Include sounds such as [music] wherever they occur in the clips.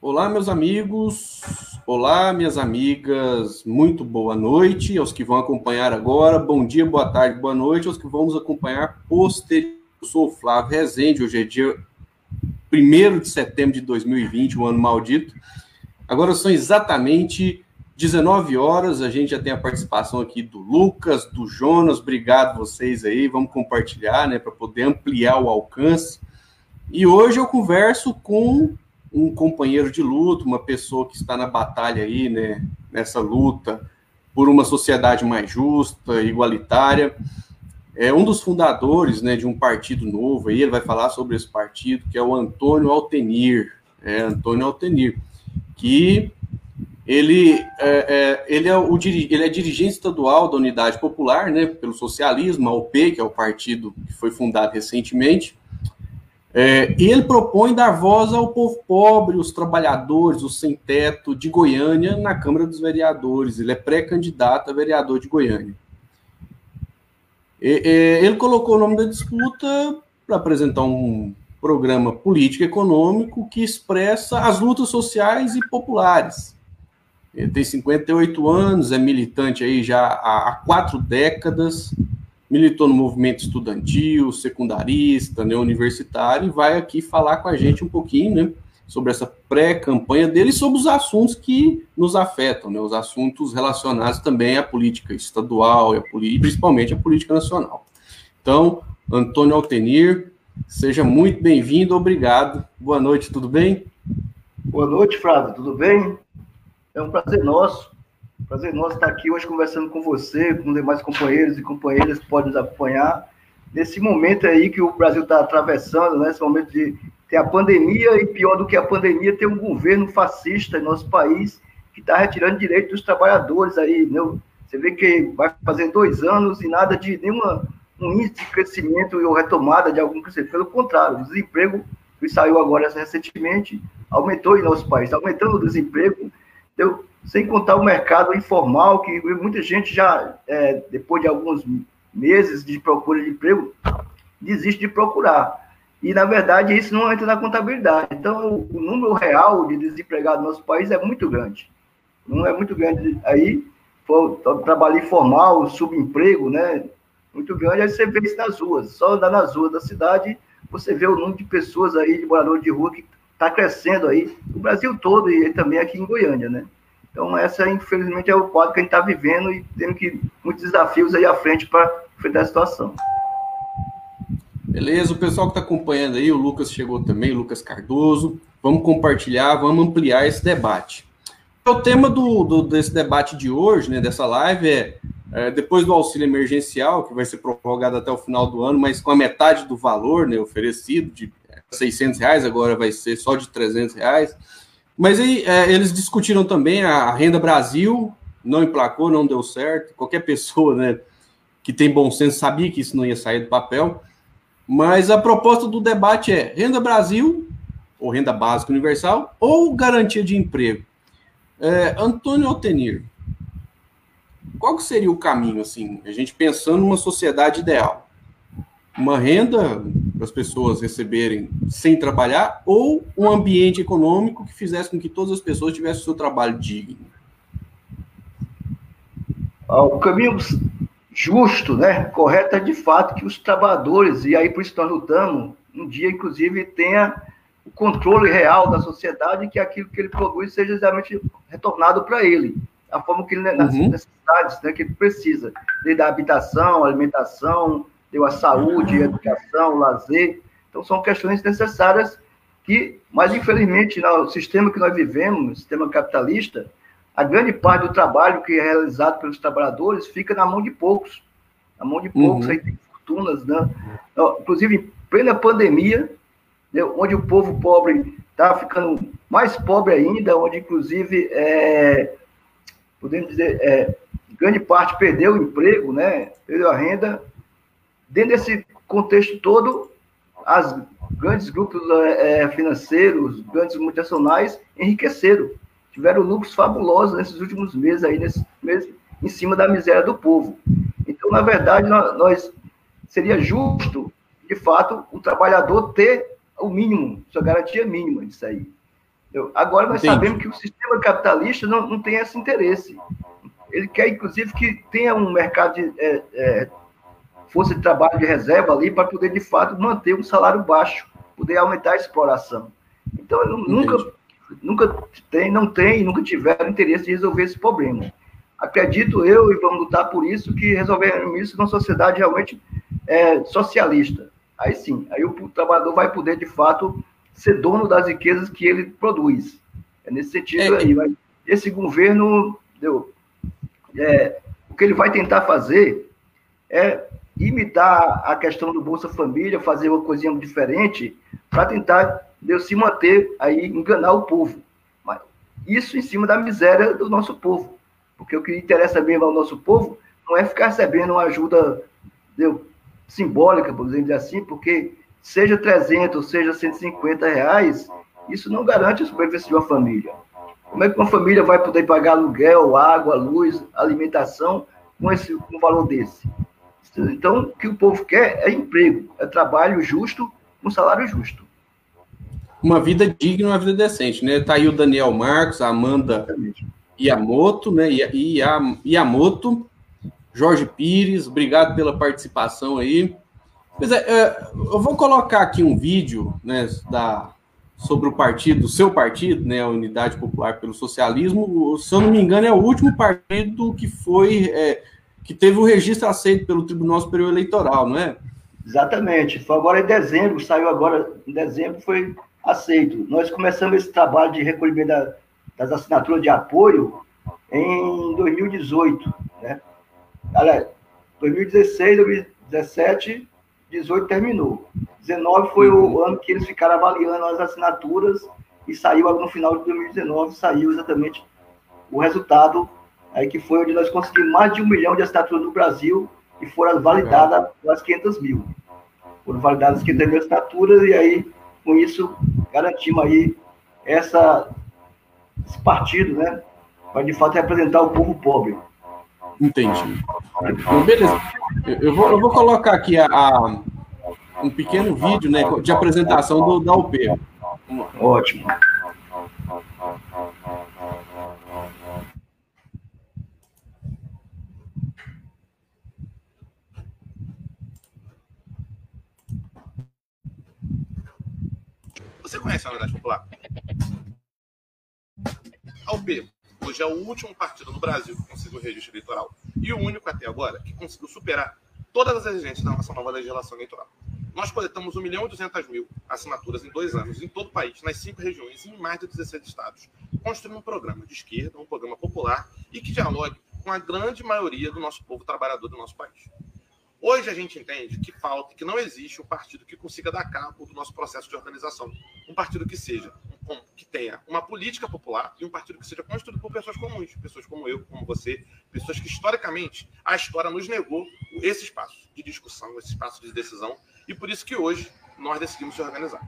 Olá, meus amigos. Olá, minhas amigas. Muito boa noite aos que vão acompanhar agora. Bom dia, boa tarde, boa noite aos que vamos acompanhar posteriormente. Eu sou o Flávio Rezende. Hoje é dia 1 de setembro de 2020, um ano maldito. Agora são exatamente 19 horas. A gente já tem a participação aqui do Lucas, do Jonas. Obrigado vocês aí. Vamos compartilhar, né, para poder ampliar o alcance. E hoje eu converso com um companheiro de luta, uma pessoa que está na batalha aí, né, nessa luta por uma sociedade mais justa, igualitária. É um dos fundadores, né, de um partido novo, aí. Ele vai falar sobre esse partido, que é o Antônio Altenir, é, Antônio Altenir, que ele é, é, ele, é o, ele é dirigente estadual da Unidade Popular, né, pelo socialismo, a UP, que é o partido que foi fundado recentemente, é, e ele propõe dar voz ao povo pobre, os trabalhadores, os sem teto de Goiânia na Câmara dos Vereadores. Ele é pré-candidato a vereador de Goiânia. E, ele colocou o nome da disputa para apresentar um programa político econômico que expressa as lutas sociais e populares. Ele tem 58 anos, é militante aí já há, há quatro décadas, militou no movimento estudantil, secundarista, né, universitário, e vai aqui falar com a gente um pouquinho, né, sobre essa pré-campanha dele e sobre os assuntos que nos afetam, né, os assuntos relacionados também à política estadual e, a, principalmente à política nacional. Então, Antônio Altenir, seja muito bem-vindo, obrigado. Boa noite, tudo bem? Boa noite, Flávio, tudo bem? É um prazer nosso Prazer nosso estar aqui hoje conversando com você, com demais companheiros e companheiras que podem nos acompanhar. Nesse momento aí que o Brasil está atravessando, né, momento de ter a pandemia e pior do que a pandemia, ter um governo fascista em nosso país que está retirando direitos dos trabalhadores aí. Né? Você vê que vai fazer dois anos e nada de nenhuma um índice de crescimento ou retomada de algum crescimento. Pelo contrário, o desemprego que saiu agora recentemente aumentou em nosso país, está aumentando o desemprego. Então, sem contar o mercado informal, que muita gente já, é, depois de alguns meses de procura de emprego, desiste de procurar. E, na verdade, isso não entra na contabilidade. Então, o número real de desempregados no nosso país é muito grande. Não é muito grande. Aí, trabalho informal, subemprego, né? Muito grande. Aí você vê isso nas ruas. Só andar nas ruas da cidade, você vê o número de pessoas aí, de moradores de rua, que está crescendo aí, no Brasil todo e também aqui em Goiânia, né? Então, essa, infelizmente, é o quadro que a gente está vivendo e temos que muitos desafios aí à frente para enfrentar a situação. Beleza, o pessoal que está acompanhando aí, o Lucas chegou também, o Lucas Cardoso. Vamos compartilhar, vamos ampliar esse debate. O tema do, do desse debate de hoje, né, dessa live, é, é, depois do auxílio emergencial, que vai ser prorrogado até o final do ano, mas com a metade do valor né, oferecido, de 600 reais, agora vai ser só de 300 reais. Mas aí é, eles discutiram também a Renda Brasil, não emplacou, não deu certo. Qualquer pessoa né, que tem bom senso sabia que isso não ia sair do papel. Mas a proposta do debate é Renda Brasil, ou Renda Básica Universal, ou garantia de emprego. É, Antônio Altenir, qual que seria o caminho, assim, a gente pensando numa sociedade ideal? uma renda para as pessoas receberem sem trabalhar ou um ambiente econômico que fizesse com que todas as pessoas tivessem o seu trabalho digno? Ah, o caminho justo, né, correto é de fato que os trabalhadores, e aí por isso nós lutamos, um dia inclusive tenha o controle real da sociedade e que aquilo que ele produz seja exatamente retornado para ele, a forma que ele, nas uhum. necessidades né, que ele precisa, desde a habitação, alimentação, deu a saúde, a educação, o lazer. Então, são questões necessárias que, mas infelizmente, no sistema que nós vivemos, no sistema capitalista, a grande parte do trabalho que é realizado pelos trabalhadores fica na mão de poucos. Na mão de poucos, uhum. aí tem fortunas, né? Inclusive, em plena pandemia, né, onde o povo pobre está ficando mais pobre ainda, onde, inclusive, é, podemos dizer, é, grande parte perdeu o emprego, né? Perdeu a renda, Dentro desse contexto todo, as grandes grupos é, financeiros, grandes multinacionais enriqueceram, tiveram lucros fabulosos nesses últimos meses aí, nesses meses, em cima da miséria do povo. Então, na verdade, nós, seria justo, de fato, o trabalhador ter o mínimo, sua garantia mínima disso aí. Agora nós Entendi. sabemos que o sistema capitalista não, não tem esse interesse. Ele quer, inclusive, que tenha um mercado de é, é, força de trabalho de reserva ali para poder, de fato, manter um salário baixo, poder aumentar a exploração. Então, nunca, nunca tem, não tem, nunca tiveram interesse de resolver esse problema. Acredito eu, e vamos lutar por isso, que resolveremos isso numa sociedade realmente é, socialista. Aí sim, aí o trabalhador vai poder, de fato, ser dono das riquezas que ele produz. É nesse sentido é. aí. Vai, esse governo, deu, é, o que ele vai tentar fazer é imitar a questão do Bolsa Família, fazer uma coisinha diferente, para tentar deu, se manter aí, enganar o povo. Mas isso em cima da miséria do nosso povo. Porque o que interessa mesmo ao nosso povo não é ficar recebendo uma ajuda deu, simbólica, por exemplo assim, porque seja 300, seja 150 reais, isso não garante a sobrevivência de uma família. Como é que uma família vai poder pagar aluguel, água, luz, alimentação com esse com um valor desse? Então, o que o povo quer é emprego, é trabalho justo, um salário justo. Uma vida digna, uma vida decente, né? Tá aí o Daniel Marcos, a Amanda Exatamente. Yamoto, né? Yamoto, Jorge Pires, obrigado pela participação aí. Pois é, é, eu vou colocar aqui um vídeo né, da, sobre o partido, o seu partido, né, a Unidade Popular pelo Socialismo. Se eu não me engano, é o último partido que foi é, que teve o registro aceito pelo Tribunal Superior Eleitoral, não é? Exatamente. Foi agora em dezembro, saiu agora em dezembro, foi aceito. Nós começamos esse trabalho de recolhimento da, das assinaturas de apoio em 2018, né? Aliás, 2016, 2017 18 terminou. 19 foi o uhum. ano que eles ficaram avaliando as assinaturas e saiu no final de 2019 saiu exatamente o resultado aí que foi onde nós conseguimos mais de um milhão de assinaturas no Brasil e foram validadas as 500 mil. Foram validadas 500 mil assinaturas e aí com isso garantimos aí essa esse partido, né, para de fato representar o povo pobre. Entendi. Então, beleza. Eu vou, eu vou colocar aqui a, a, um pequeno vídeo né, de apresentação do, da UP. Ótimo. Você conhece a Unidade Popular? A UP hoje é o último partido no Brasil que conseguiu registro eleitoral e o único até agora que conseguiu superar todas as exigências da nossa nova legislação eleitoral. Nós coletamos 1 milhão e 200 mil assinaturas em dois anos, em todo o país, nas cinco regiões e em mais de 16 estados, construindo um programa de esquerda, um programa popular e que dialogue com a grande maioria do nosso povo trabalhador do nosso país. Hoje a gente entende que falta, que não existe um partido que consiga dar cabo do nosso processo de organização. Um partido que seja, um, que tenha uma política popular e um partido que seja construído por pessoas comuns, pessoas como eu, como você, pessoas que historicamente a história nos negou esse espaço de discussão, esse espaço de decisão, e por isso que hoje nós decidimos se organizar.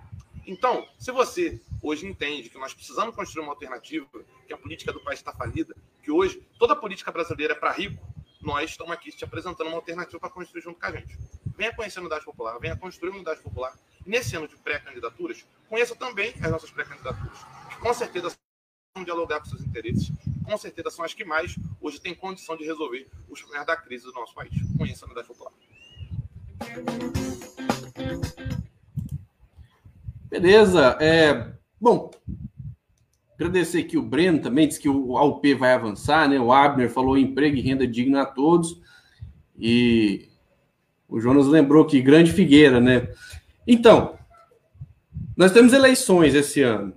Então, se você hoje entende que nós precisamos construir uma alternativa, que a política do país está falida, que hoje toda a política brasileira é para rico, nós estamos aqui te apresentando uma alternativa para construir junto com a gente. Venha conhecer a Unidade Popular, venha construir a Unidade Popular. Nesse ano de pré-candidaturas, conheça também as nossas pré-candidaturas, que com certeza vão dialogar com seus interesses, com certeza são as que mais hoje têm condição de resolver os problemas da crise do nosso país. Conheça a Unidade Popular. Beleza. É, bom, Agradecer aqui o Breno também, disse que o AUP vai avançar, né? O Abner falou emprego e renda digna a todos. E o Jonas lembrou que grande Figueira, né? Então, nós temos eleições esse ano.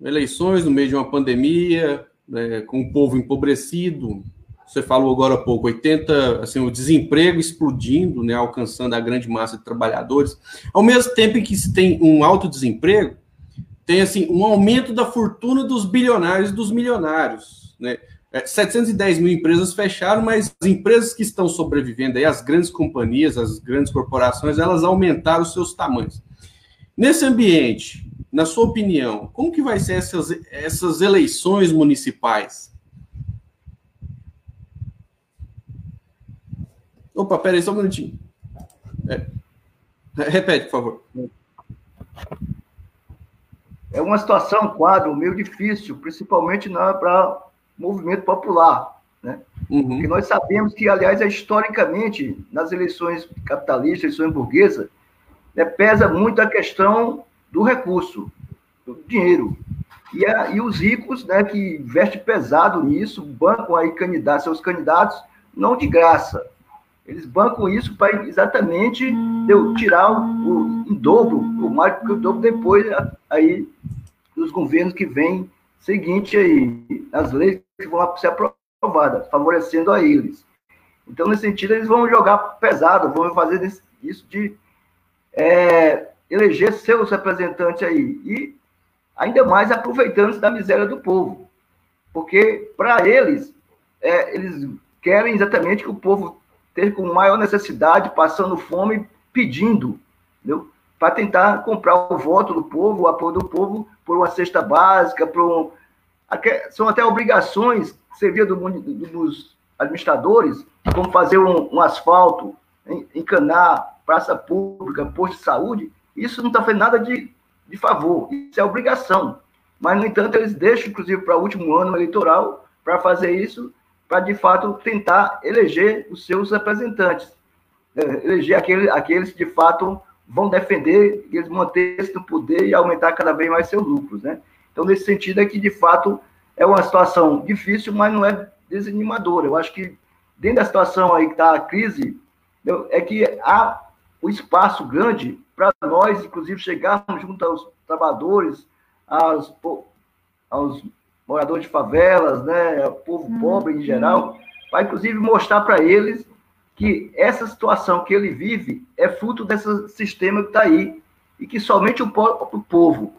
Eleições no meio de uma pandemia, né, com o povo empobrecido. Você falou agora há pouco, 80, assim, o desemprego explodindo, né, alcançando a grande massa de trabalhadores. Ao mesmo tempo em que se tem um alto desemprego, tem assim um aumento da fortuna dos bilionários e dos milionários. Né? É, 710 mil empresas fecharam, mas as empresas que estão sobrevivendo, aí, as grandes companhias, as grandes corporações, elas aumentaram os seus tamanhos. Nesse ambiente, na sua opinião, como que vai ser essas, essas eleições municipais? Opa, peraí, só um minutinho. É. Repete, por favor. É uma situação, um quadro meio difícil, principalmente para movimento popular. Né? Uhum. Porque nós sabemos que, aliás, é historicamente, nas eleições capitalistas, eleições burguesas, né, pesa muito a questão do recurso, do dinheiro. E, a, e os ricos, né, que investem pesado nisso, bancam aí candidatos, seus candidatos, não de graça. Eles bancam isso para exatamente tirar o, o, dobro, o mais que o dobro depois aí dos governos que vêm seguinte aí, as leis que vão ser aprovadas, favorecendo a eles. Então, nesse sentido, eles vão jogar pesado, vão fazer isso de é, eleger seus representantes aí. E ainda mais aproveitando-se da miséria do povo. Porque, para eles, é, eles querem exatamente que o povo esteja com maior necessidade, passando fome, pedindo, para tentar comprar o voto do povo, o apoio do povo, por uma cesta básica, por são até obrigações que servia do, dos administradores, como fazer um, um asfalto, encanar praça pública, posto de saúde, isso não está fazendo nada de, de favor, isso é obrigação. Mas, no entanto, eles deixam, inclusive, para o último ano eleitoral, para fazer isso, para, de fato, tentar eleger os seus representantes. É, eleger aquele, aqueles que, de fato, vão defender eles manter-se no poder e aumentar cada vez mais seus lucros, né? Então, nesse sentido, é que, de fato, é uma situação difícil, mas não é desanimadora. Eu acho que, dentro da situação aí que está a crise, é que há o espaço grande para nós, inclusive, chegarmos junto aos trabalhadores, aos, aos moradores de favelas, né, ao povo uhum. pobre em geral, para, inclusive, mostrar para eles que essa situação que ele vive é fruto desse sistema que está aí e que somente o próprio povo,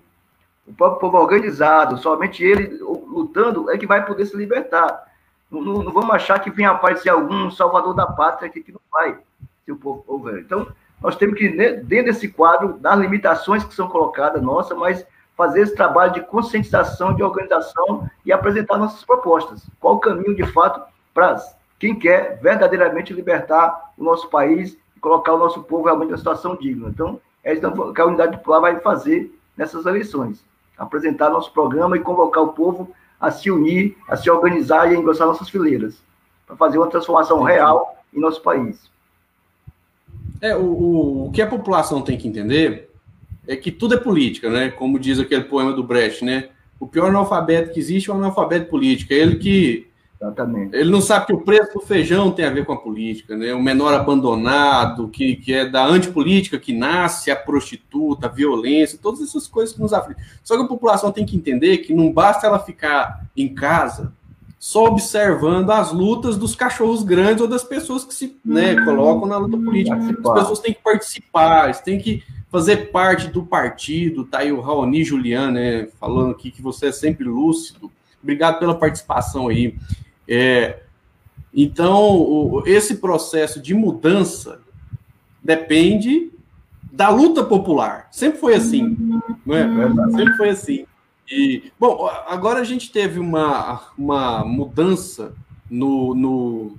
o próprio povo organizado, somente ele lutando é que vai poder se libertar. Não, não, não vamos achar que vem aparecer algum salvador da pátria aqui que não vai, se o povo houver. Então, nós temos que, né, dentro desse quadro, das limitações que são colocadas, nossa, mas fazer esse trabalho de conscientização, de organização e apresentar nossas propostas. Qual o caminho, de fato, para quem quer verdadeiramente libertar o nosso país e colocar o nosso povo realmente em uma situação digna. Então, é isso que a Unidade Popular vai fazer nessas eleições. Apresentar nosso programa e convocar o povo a se unir, a se organizar e a engrossar nossas fileiras, para fazer uma transformação real em nosso país. É, o, o, o que a população tem que entender é que tudo é política, né? Como diz aquele poema do Brecht, né? O pior analfabeto que existe é o analfabeto político. É ele que. Exatamente. Ele não sabe que o preço do feijão tem a ver com a política, né? O menor abandonado, que, que é da antipolítica, que nasce a prostituta, a violência, todas essas coisas que nos afligem. Só que a população tem que entender que não basta ela ficar em casa só observando as lutas dos cachorros grandes ou das pessoas que se né, hum. colocam na luta política. Participar. As pessoas têm que participar, eles têm que fazer parte do partido. Tá aí o Raoni Juliano né, falando aqui que você é sempre lúcido. Obrigado pela participação aí. É, então, o, esse processo de mudança depende da luta popular. Sempre foi assim, não é? Sempre foi assim. E, bom, agora a gente teve uma, uma mudança no, no,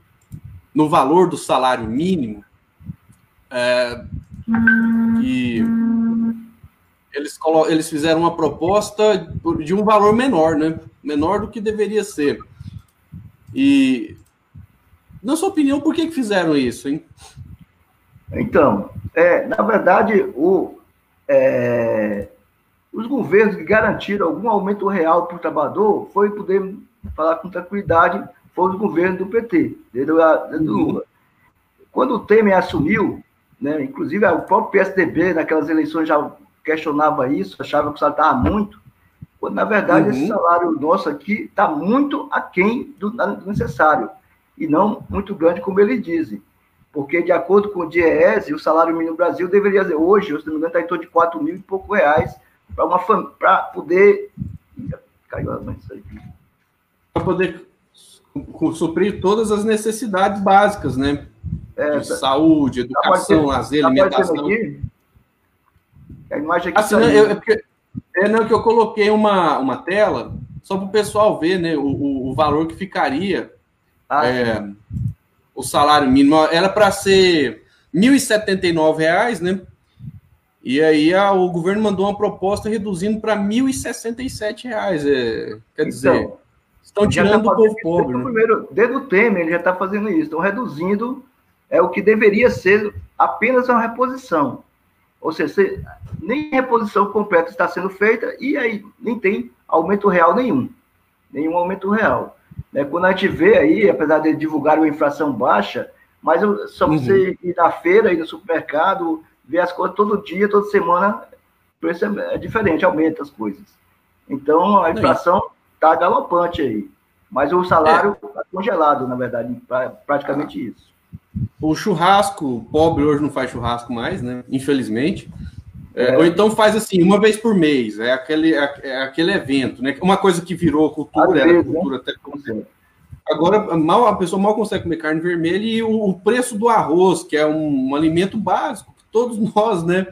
no valor do salário mínimo, é, que eles, eles fizeram uma proposta de um valor menor, né? Menor do que deveria ser. E, na sua opinião, por que, que fizeram isso, hein? Então, é, na verdade, o, é, os governos que garantiram algum aumento real para o trabalhador, foi poder falar com tranquilidade, foram os governos do PT, desde, desde o Lula. Quando o Temer assumiu, né, inclusive o próprio PSDB, naquelas eleições, já questionava isso, achava que o salário estava muito, quando, na verdade, uhum. esse salário nosso aqui está muito aquém do, do necessário, e não muito grande, como eles dizem. Porque, de acordo com o DIEESE, o salário mínimo no Brasil deveria, hoje, se não me engano, está em torno de 4 mil e pouco reais, para uma para poder caiu a para poder suprir todas as necessidades básicas, né? É, de saúde, educação, tá lazer, alimentação. Aqui? A imagem aqui assim, tá eu, é, é não, que eu coloquei uma, uma tela só para o pessoal ver né, o, o, o, valor que ficaria ah, é, o salário mínimo. Era para ser R$ 1.079, né? E aí a, o governo mandou uma proposta reduzindo para 1.067 reais, é, quer dizer, então, estão tá tirando tá o povo pobre. Né? Primeiro, desde o Temer, ele já está fazendo isso, estão reduzindo é o que deveria ser apenas uma reposição. Ou seja, nem reposição completa está sendo feita e aí nem tem aumento real nenhum. Nenhum aumento real. Né? Quando a gente vê aí, apesar de divulgar uma inflação baixa, mas só uhum. você ir na feira, ir no supermercado, ver as coisas todo dia, toda semana, o preço é, é diferente, aumenta as coisas. Então, a inflação está galopante aí. Mas o salário está é. congelado, na verdade, praticamente ah. isso. O churrasco, pobre hoje não faz churrasco mais, né? Infelizmente. É, é. Ou então faz assim, uma vez por mês, é aquele, é, é aquele evento, né? Uma coisa que virou cultura, era vezes, cultura né? até como Agora, mal, a pessoa mal consegue comer carne vermelha e o, o preço do arroz, que é um, um, alimento básico que todos [laughs] nós, né,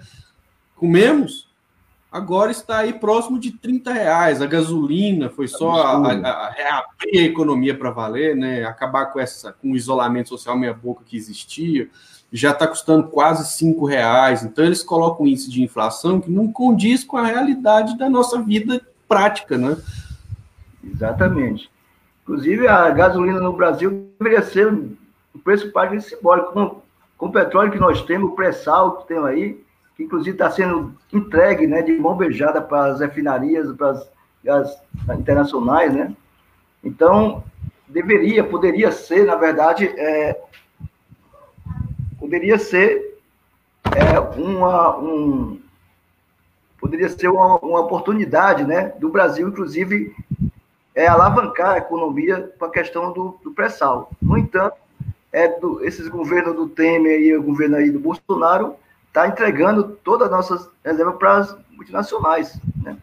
comemos, agora está aí próximo de 30 reais. A gasolina foi só a, a, a, reabrir a economia para valer, né? Acabar com essa com o isolamento social meia boca que existia já está custando quase cinco reais. Então eles colocam um índice de inflação que não condiz com a realidade da nossa vida prática, né? Exatamente. Inclusive a gasolina no Brasil deveria ser um preço pago simbólico. Com, com o petróleo que nós temos, o pré-sal que tem aí, que inclusive está sendo entregue né, de mão beijada para as refinarias, para as, internacionais, né? Então, deveria, poderia ser, na verdade, é, poderia ser é, uma, um, poderia ser uma, uma, oportunidade né, do Brasil, inclusive, é, alavancar a economia para a questão do, do pré-sal. No entanto, é do, esses governos do Temer e o governo aí do Bolsonaro está entregando todas as nossas reservas para as multinacionais. Né?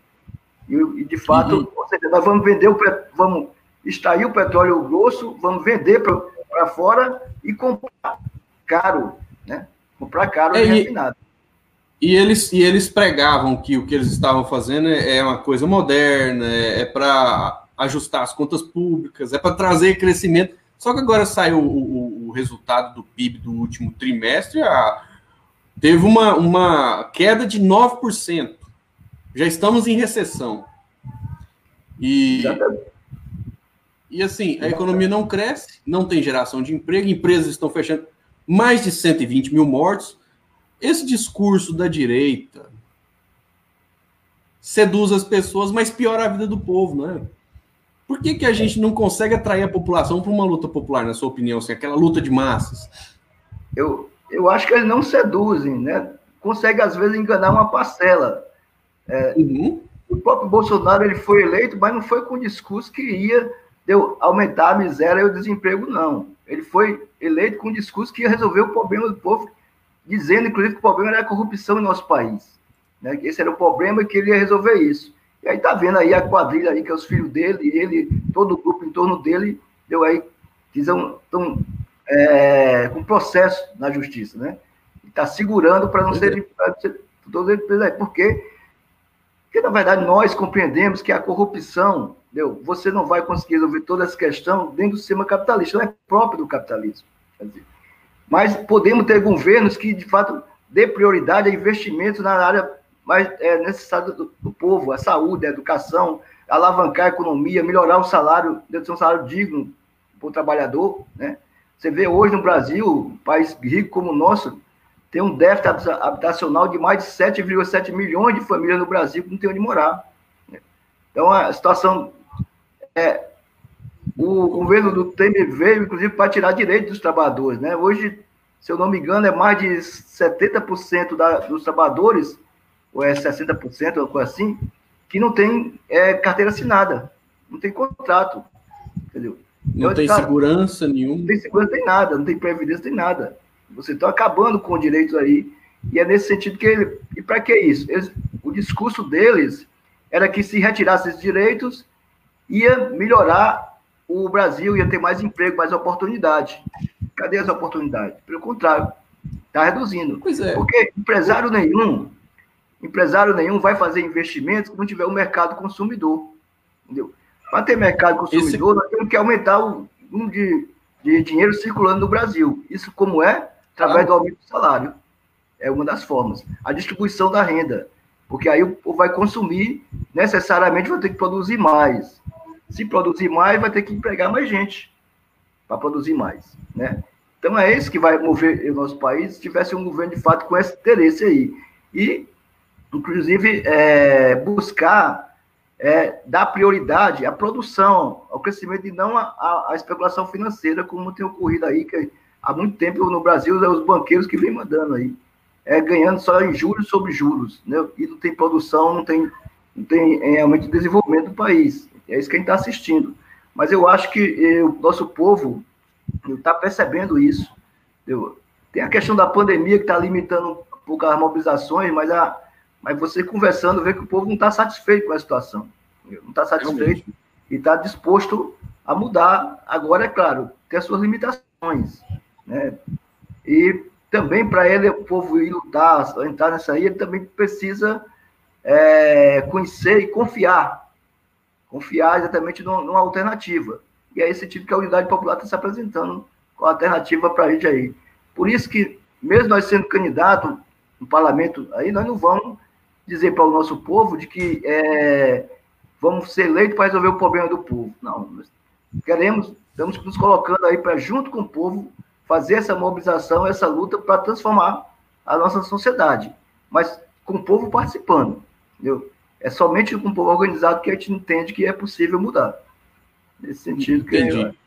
E, e de fato, uhum. seja, nós vamos vender, o, vamos extrair o petróleo grosso, vamos vender para fora e comprar caro, né? Comprar caro é, e refinado. E eles, e eles pregavam que o que eles estavam fazendo é, é uma coisa moderna, é, é para ajustar as contas públicas, é para trazer crescimento. Só que agora saiu o, o, o, resultado do PIB do último trimestre, a, teve uma, uma queda de 9%. Já estamos em recessão. E, e assim, a economia não cresce, não tem geração de emprego, empresas estão fechando mais de 120 mil mortos. Esse discurso da direita seduz as pessoas, mas piora a vida do povo, né? Por que, que a gente não consegue atrair a população para uma luta popular, na sua opinião, assim, aquela luta de massas? Eu, eu acho que eles não seduzem, né? Consegue, às vezes, enganar uma parcela. É, uhum. O próprio Bolsonaro ele foi eleito, mas não foi com o discurso que ia deu, aumentar a miséria e o desemprego, não. Ele foi eleito com um discurso que ia resolver o problema do povo, dizendo, inclusive, que o problema era a corrupção no nosso país. Né? Que esse era o problema que ele ia resolver isso. E aí tá vendo aí a quadrilha aí, que é os filhos dele, e ele, todo o grupo em torno dele, deu aí, estão é, com processo na justiça, né? Está segurando para não serem. Ser, todos eles, por quê? Porque, na verdade, nós compreendemos que a corrupção Entendeu? Você não vai conseguir resolver toda essa questão dentro do sistema capitalista, não é próprio do capitalismo. Dizer, mas podemos ter governos que, de fato, dê prioridade a investimentos na área mais é, necessária do, do, povo, a saúde, a educação, alavancar a economia, melhorar o salário, ter um salário digno para o trabalhador. Né? Você vê hoje no Brasil, um país rico como o nosso, tem um déficit habitacional de mais de 7,7 milhões de famílias no Brasil que não tem onde morar. Então, a situação é, o governo do Temer veio, inclusive, para tirar direitos dos trabalhadores. Né? Hoje, se eu não me engano, é mais de 70% da, dos trabalhadores, ou é 60%, ou coisa assim, que não tem é, carteira assinada, não tem contrato. Entendeu? Não então, tem cara, segurança nenhuma. Não tem segurança, tem nada, não tem previdência, tem nada. Você está acabando com direitos aí. E é nesse sentido que ele. E para que isso? Eles, o discurso deles era que se retirasse esses direitos, ia melhorar o Brasil, ia ter mais emprego, mais oportunidade. Cadê as oportunidades? Pelo contrário, está reduzindo. Pois é. Porque empresário nenhum, empresário nenhum vai fazer investimentos se não tiver o um mercado consumidor. Entendeu? Para ter mercado consumidor, Esse... nós temos que aumentar o número de, de dinheiro circulando no Brasil. Isso como é? Através ah. do aumento do salário. É uma das formas. A distribuição da renda. Porque aí o povo vai consumir, necessariamente vai ter que produzir mais. Se produzir mais, vai ter que empregar mais gente para produzir mais, né? Então é esse que vai mover o nosso país se tivesse um governo de fato com esse interesse aí. E, inclusive, é, buscar é, dar prioridade à produção, ao crescimento e não à, especulação financeira, como tem ocorrido aí, que há muito tempo no Brasil é os banqueiros que vêm mandando aí, é, ganhando só em juros sobre juros, né? e não tem produção, não tem, não tem é, realmente desenvolvimento do país. É isso que a gente está assistindo. Mas eu acho que eh, o nosso povo está percebendo isso. Entendeu? Tem a questão da pandemia que está limitando um pouco as mobilizações, mas, a, mas você conversando vê que o povo não está satisfeito com a situação. Não está satisfeito Realmente. e está disposto a mudar. Agora, é claro, tem as suas limitações. Né? E também para ele, o povo ir lutar, entrar nessa aí, ele também precisa é, conhecer e confiar confiar exatamente numa, alternativa. E é esse tipo que a unidade popular está se apresentando com a alternativa para a gente aí. Por isso que, mesmo nós sendo candidato no parlamento, aí nós não vamos dizer para o nosso povo de que é, vamos ser eleitos para resolver o problema do povo. Não, nós queremos, estamos nos colocando aí para, junto com o povo, fazer essa mobilização, essa luta para transformar a nossa sociedade, mas com o povo participando. Entendeu? É somente com o povo organizado que a gente entende que é possível mudar. Nesse sentido que Entendi.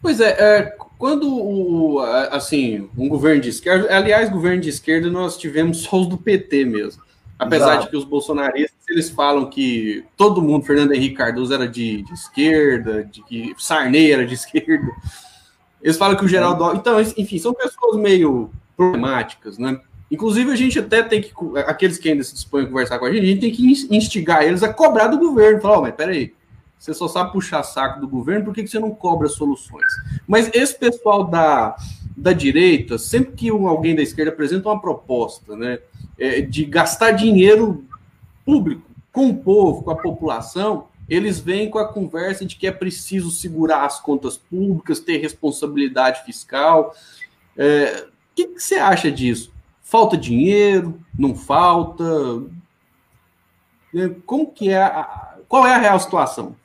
Pois é, é, quando o, assim, um governo de esquerda, aliás, governo de esquerda nós tivemos só os do PT mesmo. Apesar Exato. de que os bolsonaristas eles falam que todo mundo, Fernando Henrique Cardoso era de, de esquerda, de que Sarney era de [laughs] esquerda. Eles falam que o Geraldo. Então, enfim, são pessoas meio problemáticas, né? Inclusive, a gente até tem que, aqueles que ainda se dispõem a conversar com a gente, a gente tem que instigar eles a cobrar do governo. Falar, oh, mas peraí, você só sabe puxar saco do governo, por que, você não cobra soluções? Mas esse pessoal da, da direita, sempre que alguém da esquerda apresenta uma proposta né, é, de gastar dinheiro público com o povo, com a população, eles vêm com a conversa de que é preciso segurar as contas públicas, ter responsabilidade fiscal. É, o que, que você acha disso? Falta dinheiro? Não falta? Como que é? A, qual é a real situação?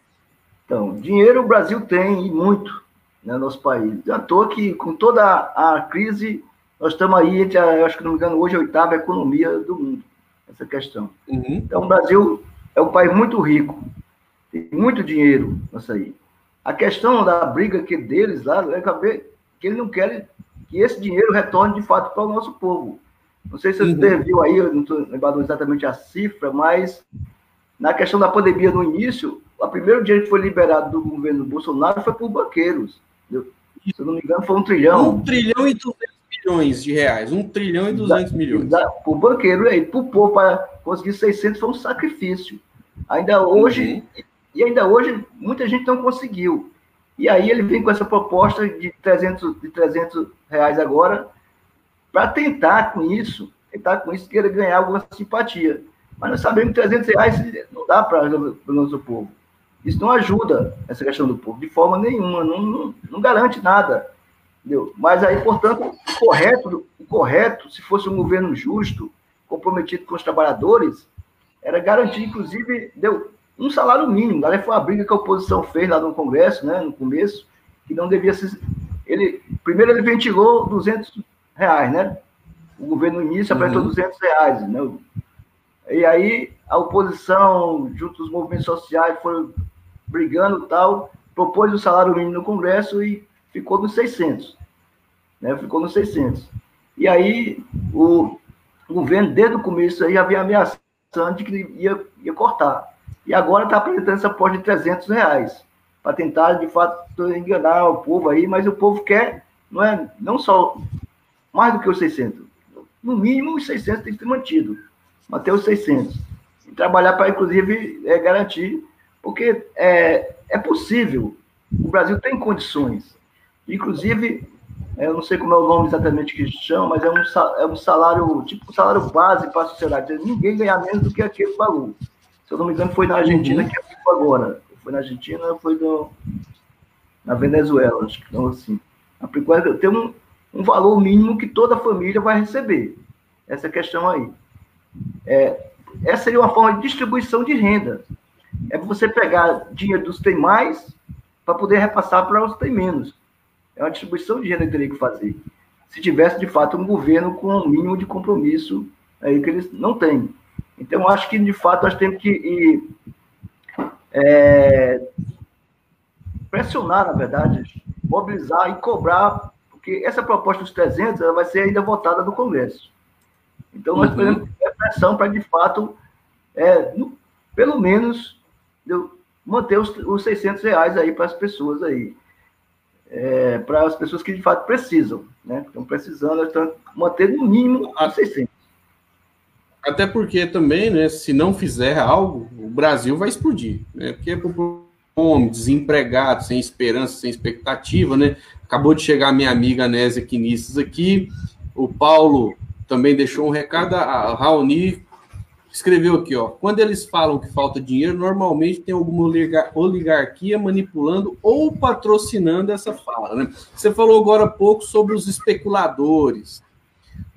Então, dinheiro o Brasil tem e muito né, no nosso país. À toa que, com toda a crise, nós estamos aí entre, a, acho que não me engano, hoje a oitava economia do mundo, essa questão. Uhum. Então, o Brasil é um país muito rico, tem muito dinheiro nessa aí. A questão da briga que deles lá é que eles não querem que esse dinheiro retorne de fato para o nosso povo. Não sei se você uhum. viu aí, eu não estou lembrando exatamente a cifra, mas na questão da pandemia no início, o primeiro dia que foi liberado do governo Bolsonaro foi por banqueiros. Se eu não me engano, foi um trilhão. Um trilhão e duzentos milhões de reais. Um trilhão e duzentos milhões. Da, por banqueiro, aí, por povo, para conseguir 600 foi um sacrifício. Ainda hoje, uhum. e ainda hoje, muita gente não conseguiu. E aí ele vem com essa proposta de 300, de 300 reais agora, para tentar com isso, tentar com isso, querer ganhar alguma simpatia. Mas nós sabemos que 300 reais não dá para o nosso povo. Isso não ajuda essa questão do povo, de forma nenhuma, não, não, não garante nada. Entendeu? Mas aí, portanto, o correto, o correto, se fosse um governo justo, comprometido com os trabalhadores, era garantir, inclusive, deu um salário mínimo. Daí foi a briga que a oposição fez lá no Congresso, né, no começo, que não devia ser. Ele, primeiro, ele ventilou 200 reais, né? O governo no início apresentou uhum. 200 reais, né? E aí a oposição, junto aos movimentos sociais, foram brigando tal, propôs o salário mínimo no Congresso e ficou nos 600, né? Ficou nos 600. E aí o, governo, desde o começo, aí havia ameaçando de que ia, ia cortar. E agora está apresentando essa aposta de 300 reais, para tentar, de fato, enganar o povo aí, mas o povo quer, não é não só mais do que os 600. No mínimo, os 600 tem que ser mantido. Manter os 600. E trabalhar para, inclusive, é, garantir, porque é, é possível. O Brasil tem condições. Inclusive, é, eu não sei como é o nome exatamente que chama, mas é um, é um salário, tipo um salário base para a sociedade. Ninguém ganha menos do que aquele valor. Se eu não me engano, foi na Argentina uhum. que aplicou agora. Foi na Argentina, foi no, na Venezuela, acho que não assim. Aplicou, tem um, um valor mínimo que toda família vai receber. Essa questão aí. É, essa seria uma forma de distribuição de renda. É você pegar dinheiro dos que tem mais para poder repassar para os que tem menos. É uma distribuição de renda que teria que fazer. Se tivesse, de fato, um governo com um mínimo de compromisso aí que eles não têm. Então, acho que, de fato, nós temos que ir, é, pressionar, na verdade, mobilizar e cobrar, porque essa proposta dos 300 ela vai ser ainda votada no Congresso. Então, nós uhum. podemos ter pressão para, de fato, é, no, pelo menos, manter os, os 600 reais aí para as pessoas aí. É, para as pessoas que, de fato, precisam, né? Estão precisando, estão manter no mínimo os 600. Até porque também, né, se não fizer algo, o Brasil vai explodir, né? Porque é fome, desempregado, sem esperança, sem expectativa, né? Acabou de chegar minha amiga Nésia Quinisses aqui, o Paulo também deixou um recado, a Raoni escreveu aqui, ó. Quando eles falam que falta dinheiro, normalmente tem alguma oligarquia manipulando ou patrocinando essa fala, né? Você falou agora há pouco sobre os especuladores.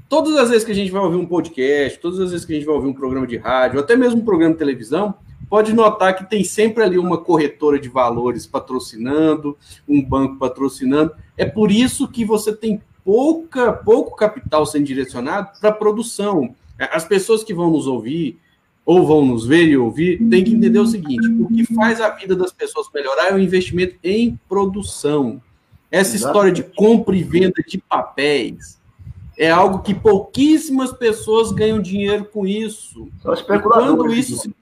Todas as vezes que a gente vai ouvir um podcast, todas as vezes que a gente vai ouvir um programa de rádio, até mesmo um programa de televisão, pode notar que tem sempre ali uma corretora de valores patrocinando, um banco patrocinando. É por isso que você tem pouca, pouco capital sendo direcionado para produção. As pessoas que vão nos ouvir ou vão nos ver e ouvir têm que entender o seguinte: o que faz a vida das pessoas melhorar é o investimento em produção. Essa história de compra e venda de papéis é algo que pouquíssimas pessoas ganham dinheiro com isso. São especuladores. Quando isso se,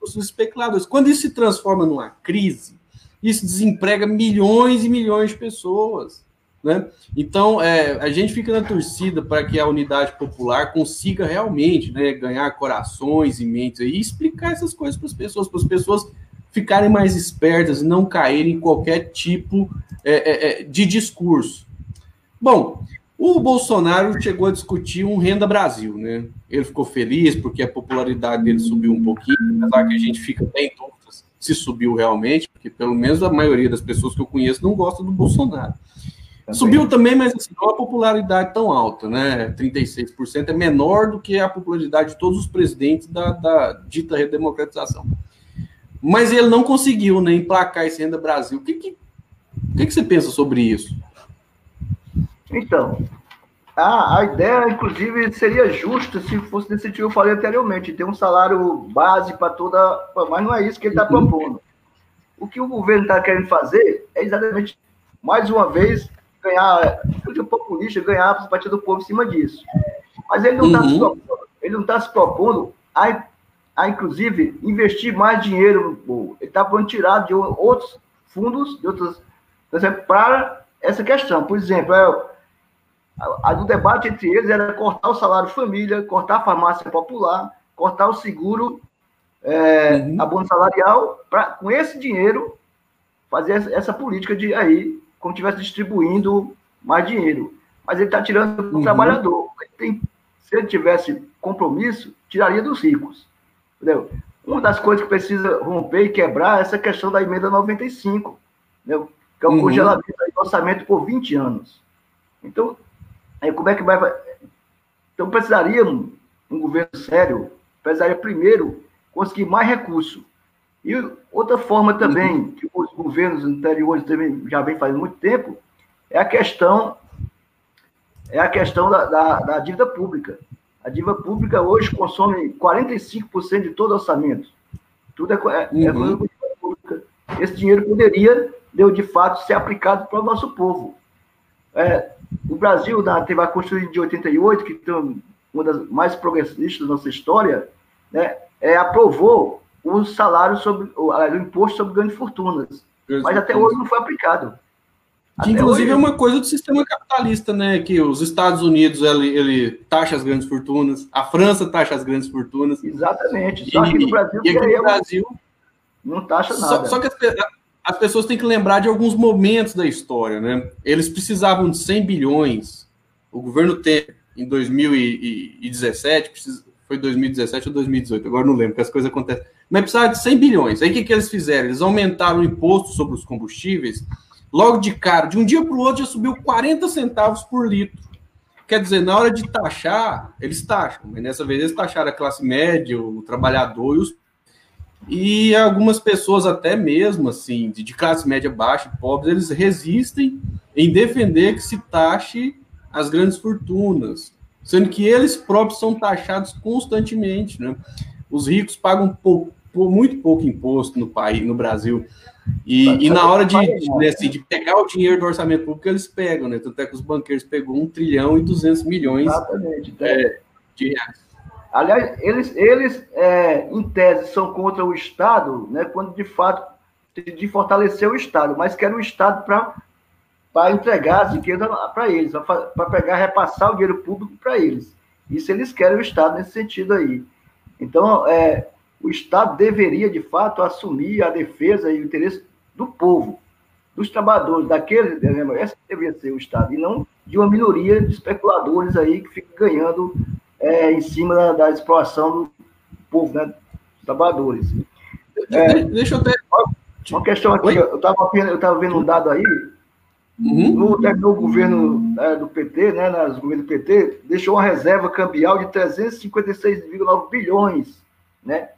os especuladores. Quando isso se transforma numa crise, isso desemprega milhões e milhões de pessoas. Né? Então, é, a gente fica na torcida para que a unidade popular consiga realmente né, ganhar corações e mentes e explicar essas coisas para as pessoas, para as pessoas ficarem mais espertas e não caírem em qualquer tipo é, é, é, de discurso. Bom, o Bolsonaro chegou a discutir um Renda Brasil, né? Ele ficou feliz porque a popularidade dele subiu um pouquinho, apesar que a gente fica bem dúvidas se subiu realmente, porque pelo menos a maioria das pessoas que eu conheço não gosta do Bolsonaro. Também. Subiu também, mas assim, não a popularidade tão alta, né? 36% é menor do que a popularidade de todos os presidentes da, da dita redemocratização. Mas ele não conseguiu né, emplacar esse Renda Brasil. O que, que, o que, que você pensa sobre isso? Então, a, a ideia, inclusive, seria justa se fosse desse tipo que eu falei anteriormente, ter um salário base para toda. Mas não é isso que ele está uhum. propondo. O que o governo está querendo fazer é exatamente, mais uma vez, ganhar, o populista ganhar a simpatia do povo em cima disso. Mas ele não está uhum. se está se propondo a, a, inclusive, investir mais dinheiro no Ele está propondo tirar de outros fundos, de exemplo, para essa questão. Por exemplo, é, a, a do debate entre eles era cortar o salário família, cortar a farmácia popular, cortar o seguro, é, uhum. abono salarial, para com esse dinheiro fazer essa, essa política de aí como estivesse distribuindo mais dinheiro. Mas ele está tirando do uhum. trabalhador. Ele tem, se ele tivesse compromisso, tiraria dos ricos. Entendeu? Uma das coisas que precisa romper e quebrar é essa questão da emenda 95, entendeu? que é o uhum. congelamento do orçamento por 20 anos. Então, aí como é que vai. Então, precisaria um, um governo sério, precisaria primeiro conseguir mais recursos e outra forma também, que os governos anteriores também já vem fazendo muito tempo, é a questão é a questão da, da, da dívida pública. A dívida pública hoje consome 45% de todo o orçamento. Tudo é, é, é uhum. é pública. Esse dinheiro poderia, de fato, ser aplicado para o nosso povo. É, o Brasil, na, teve a Constituição de 88, que tem uma das mais progressistas da nossa história, né, é, aprovou o salário sobre o, o imposto sobre grandes fortunas. Mas até hoje não foi aplicado. Que inclusive hoje... é uma coisa do sistema capitalista, né? Que os Estados Unidos ele, ele taxa as grandes fortunas, a França taxa as grandes fortunas. Exatamente. Só que no Brasil, e aqui no Brasil não taxa nada. Só, só que as, as, pessoas têm que lembrar de alguns momentos da história, né? Eles precisavam de 100 bilhões. O governo Temer, em 2017, precisa, foi 2017 ou 2018, agora não lembro, porque as coisas acontecem mas precisava de 100 bilhões. Aí o que, que eles fizeram? Eles aumentaram o imposto sobre os combustíveis logo de cara, de um dia para o outro, já subiu 40 centavos por litro. Quer dizer, na hora de taxar, eles taxam, mas dessa vez eles taxaram a classe média, o trabalhador e os e algumas pessoas, até mesmo assim, de, classe média baixa pobres, eles resistem em defender que se taxe as grandes fortunas, sendo que eles próprios são taxados constantemente. Né? Os ricos pagam pouco, muito pouco imposto no país, no Brasil. E, e na hora de, de, né, assim, de, pegar o dinheiro do orçamento público, eles pegam, né? Tanto é que os banqueiros pegou um trilhão e 200 milhões é, de reais. Aliás, eles, eles é, em tese, são contra o Estado, né, quando de fato de fortalecer o Estado, mas querem o Estado para entregar as riquezas para eles, para pegar, repassar o dinheiro público para eles. Isso eles querem o Estado nesse sentido aí. Então, é, o Estado deveria, de fato, assumir a defesa e o interesse do povo, dos trabalhadores, daqueles, esse deveria ser o Estado, e não de uma minoria de especuladores aí que ficam ganhando é, em cima da, da, exploração do povo, né, dos trabalhadores. É, Deixa eu ter uma questão aqui, Oi? eu estava eu tava vendo um dado aí, uhum. no, no governo né, do PT, né, nas governo do PT, deixou uma reserva cambial de 356,9 bilhões, né,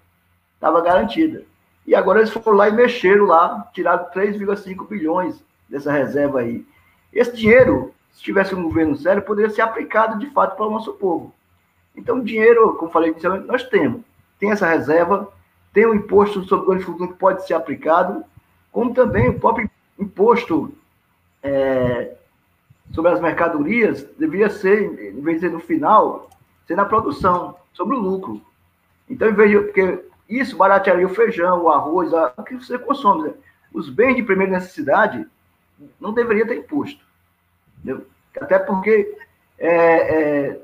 estava garantida. E agora eles foram lá e mexeram lá, tiraram 3,5 bilhões dessa reserva aí. Esse dinheiro, se tivesse um governo sério, poderia ser aplicado de fato para o nosso povo. Então, dinheiro, como falei inicialmente, nós temos. Tem essa reserva, tem o imposto sobre grandes fortunas que pode ser aplicado, como também o próprio imposto é, sobre as mercadorias deveria ser, em vez de ser no final, ser na produção, sobre o lucro. Então, em vez de. Porque isso baratearia o feijão, o arroz, o que você consome. Né? Os bens de primeira necessidade não deveria ter imposto. Entendeu? Até porque é, é,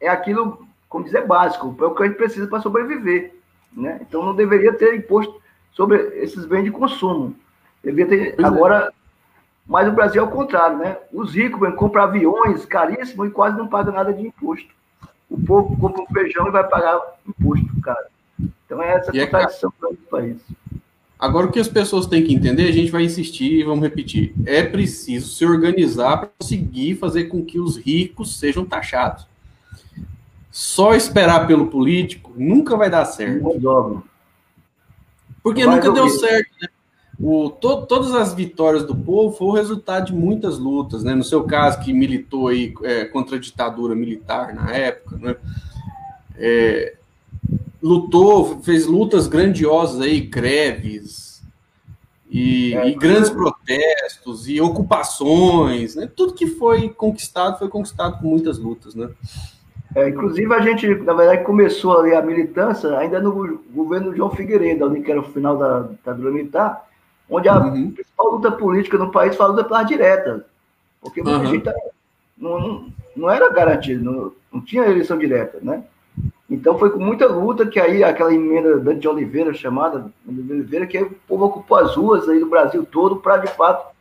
é aquilo como dizer, básico, é o que a gente precisa para sobreviver. Né? Então não deveria ter imposto sobre esses bens de consumo. Deveria ter. Pois é. agora, é. mas o Brasil é o contrário, né? Os ricos compram aviões caríssimos e quase não pagam nada de imposto. O povo compra um feijão e vai pagar imposto, cara. Então é essa a contradição é, do país. Agora, o que as pessoas têm que entender, a gente vai insistir e vamos repetir. É preciso se organizar para conseguir fazer com que os ricos sejam taxados só esperar pelo político nunca vai dar certo. Porque nunca deu certo, né? O, to, todas as vitórias do povo foi o resultado de muitas lutas, né? No seu caso, que militou aí é, contra a ditadura militar na época, né? É, lutou, fez lutas grandiosas aí, greves, e, é, e grandes protestos, e ocupações, né? Tudo que foi conquistado foi conquistado com muitas lutas, né? É, inclusive, a gente, na verdade, começou ali a militância ainda no governo João Figueiredo, ali, que era o final da ditadura militar, onde a uhum. principal luta política no país foi a luta pelas diretas. Porque muita uhum. gente não, não, não, era garantido, não, não tinha eleição direta, né? Então foi com muita luta que aí aquela emenda Dante de Oliveira, chamada de Oliveira, que o povo ocupou as ruas aí do Brasil todo para, de fato,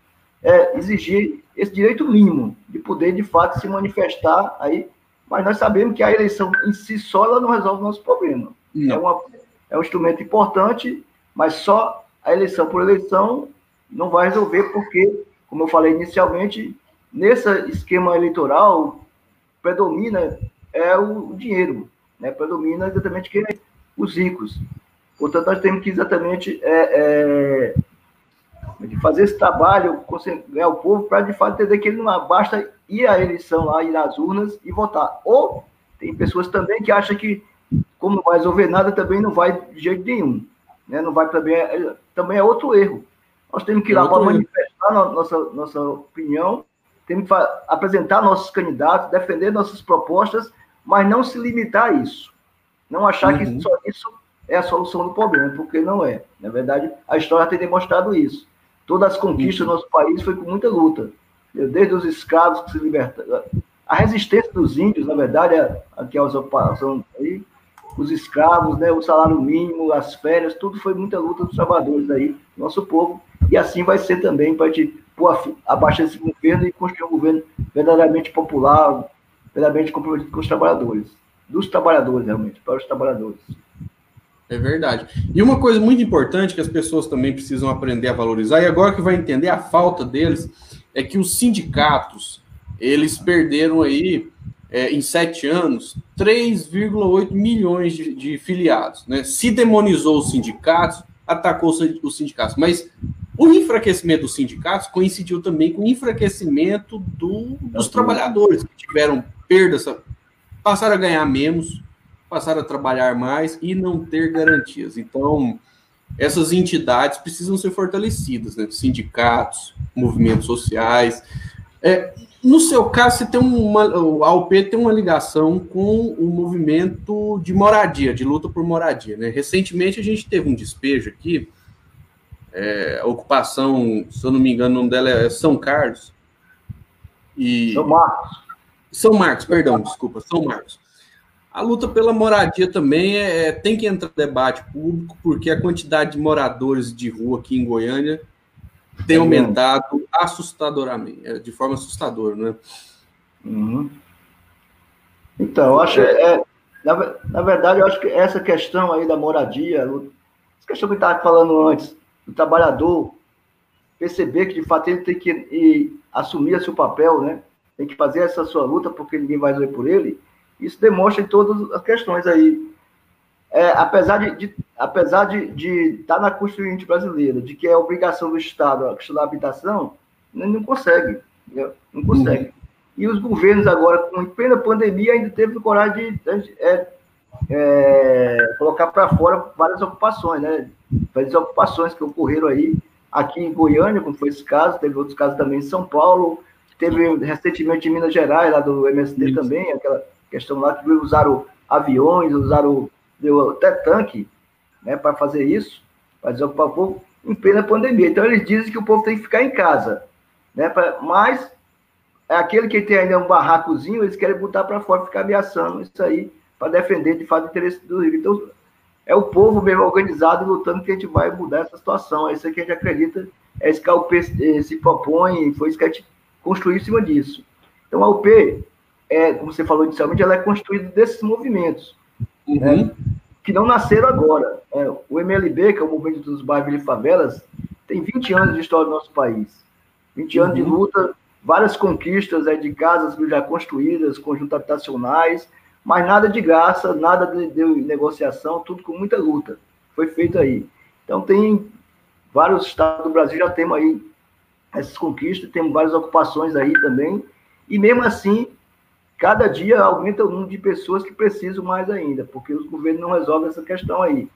é, exigir esse direito mínimo de poder, de fato, se manifestar aí. Mas nós sabemos que a eleição em si só ela não resolve o nosso problema. É, uma, é um instrumento importante, mas só a eleição por eleição não vai resolver, porque, como eu falei inicialmente, nesse esquema eleitoral predomina é o dinheiro, né? predomina exatamente quem é os ricos. Portanto, nós temos que exatamente é, é, fazer esse trabalho, ganhar o povo, para de fato entender que ele não basta ir à eleição lá, ir às urnas e votar. Ou tem pessoas também que acham que, como não vai resolver nada, também não vai de jeito nenhum. Né? Não vai também, é, também é outro erro. Nós temos que ir lá é para manifestar nossa, nossa opinião, temos que apresentar nossos candidatos, defender nossas propostas, mas não se limitar a isso. Não achar uhum. que só isso é a solução do problema, porque não é. Na verdade, a história tem demonstrado isso. Todas as conquistas uhum. do nosso país foi com muita luta desde os escravos que se libertaram. A resistência dos índios, na verdade, é, aqui a usurpação aí, os escravos, né, o salário mínimo, as férias, tudo foi muita luta dos trabalhadores aí, nosso povo, e assim vai ser também para a gente pôr abaixo desse governo e construir um governo verdadeiramente popular, verdadeiramente comprometido com os trabalhadores, dos trabalhadores, realmente, para os trabalhadores. É verdade. E uma coisa muito importante que as pessoas também precisam aprender a valorizar, e agora que vai entender a falta deles, é que os sindicatos, eles perderam aí, é, em sete anos, 3,8 milhões de, de, filiados. Né? Se demonizou os sindicatos, atacou os sindicatos. Mas o enfraquecimento dos sindicatos coincidiu também com o enfraquecimento do, dos trabalhadores, que tiveram perdas, passaram a ganhar menos, passaram a trabalhar mais e não ter garantias. Então, essas entidades precisam ser fortalecidas, né? sindicatos, movimentos sociais. É, no seu caso, você tem uma, a UP tem uma ligação com o movimento de moradia, de luta por moradia. Né? Recentemente, a gente teve um despejo aqui, é, a ocupação, se eu não me engano, o nome dela é São Carlos. E... São Marcos. São Marcos, perdão, desculpa, São Marcos. A luta pela moradia também é, é, tem que entrar no debate público, porque a quantidade de moradores de rua aqui em Goiânia tem aumentado assustadoramente, é, de forma assustadora, né? Uhum. Então, eu acho é, na, na, verdade, eu acho que essa questão aí da moradia, essa questão que eu estava falando antes, do trabalhador perceber que de fato ele tem que e, assumir seu papel, né? Tem que fazer essa sua luta porque ninguém vai ver por ele isso demonstra em todas as questões aí. É, apesar de, de, apesar de, de estar tá na Constituinte brasileira, de que é obrigação do Estado a questão da habitação, não, não consegue. Não consegue. Uhum. E os governos agora, com plena pandemia, ainda teve coragem de é, é, colocar para fora várias ocupações, né? Várias ocupações que ocorreram aí aqui em Goiânia, como foi esse caso, teve outros casos também em São Paulo, teve recentemente em Minas Gerais, lá do MST Isso. também, aquela questão lá que usaram aviões, usaram deu até tanque né, para fazer isso, para desocupar o povo em plena pandemia. Então eles dizem que o povo tem que ficar em casa. Né, pra, mas é aquele que tem ainda um barracozinho, eles querem botar para fora, ficar ameaçando isso aí, para defender de fato o interesse do Rio. Então é o povo mesmo organizado lutando que a gente vai mudar essa situação. É isso que a gente acredita, é isso que a UP se propõe, foi isso que a gente construiu em cima disso. Então a UP é, como você falou inicialmente, ela é construída desses movimentos, uhum. né, que não nasceram agora. É, o MLB, que é o Movimento dos Bairros e Favelas, tem 20 anos de história do nosso país. 20 uhum. anos de uhum. luta, várias conquistas é, de casas já construídas, conjuntos habitacionais, mas nada de graça, nada de, de negociação, tudo com muita luta. Foi feito aí. Então tem vários estados do Brasil já temos aí essas conquistas, temos várias ocupações aí também, e mesmo assim cada dia aumenta o número de pessoas que precisam mais ainda, porque os governos não resolvem essa questão aí.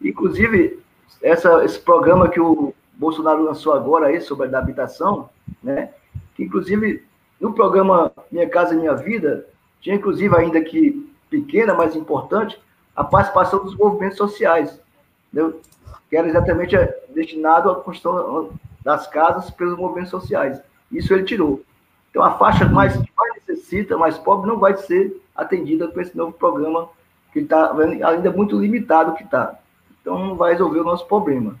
Inclusive, essa, esse programa que o Bolsonaro lançou agora aí sobre a habitação, né? Que inclusive no programa Minha Casa Minha Vida tinha inclusive ainda que pequena, mas importante, a participação dos movimentos sociais, entendeu? que era exatamente destinado à construção das casas pelos movimentos sociais. Isso ele tirou. Então a faixa mais necessita, mais pobre, não vai ser atendida com esse novo programa que está ainda muito limitado que está. Então não vai resolver o nosso problema.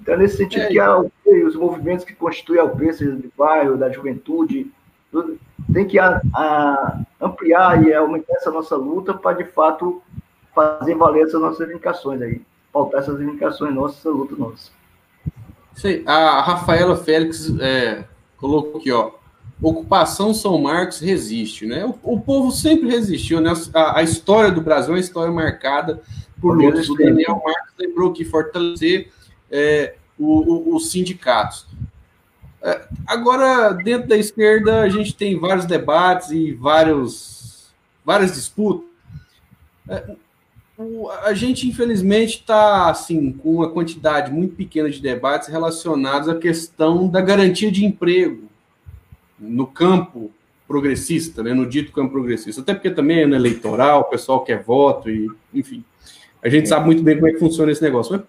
Então, nesse sentido, é, que a UP, os movimentos que constituem a UP, seja do bairro, da juventude, tudo, tem que a, a ampliar e aumentar essa nossa luta para, de fato, fazer valer essas nossas reivindicações aí. Pautar essas reivindicações nossas, essa luta nossa. Sei, a Rafaela Félix é, colocou aqui, ó ocupação São Marcos resiste, né? O, o povo sempre resistiu, né? A, a, história do Brasil é uma história marcada por lutas. O Daniel Marcos lembrou que fortalecer é, os sindicatos. É, agora, dentro da esquerda, a gente tem vários debates e vários, várias disputas. É, o, a gente, infelizmente, está assim, com uma quantidade muito pequena de debates relacionados à questão da garantia de emprego no campo progressista, né, no dito campo progressista, até porque também é no eleitoral, o pessoal quer voto e, enfim, a gente sabe muito bem como é que funciona esse negócio. Mas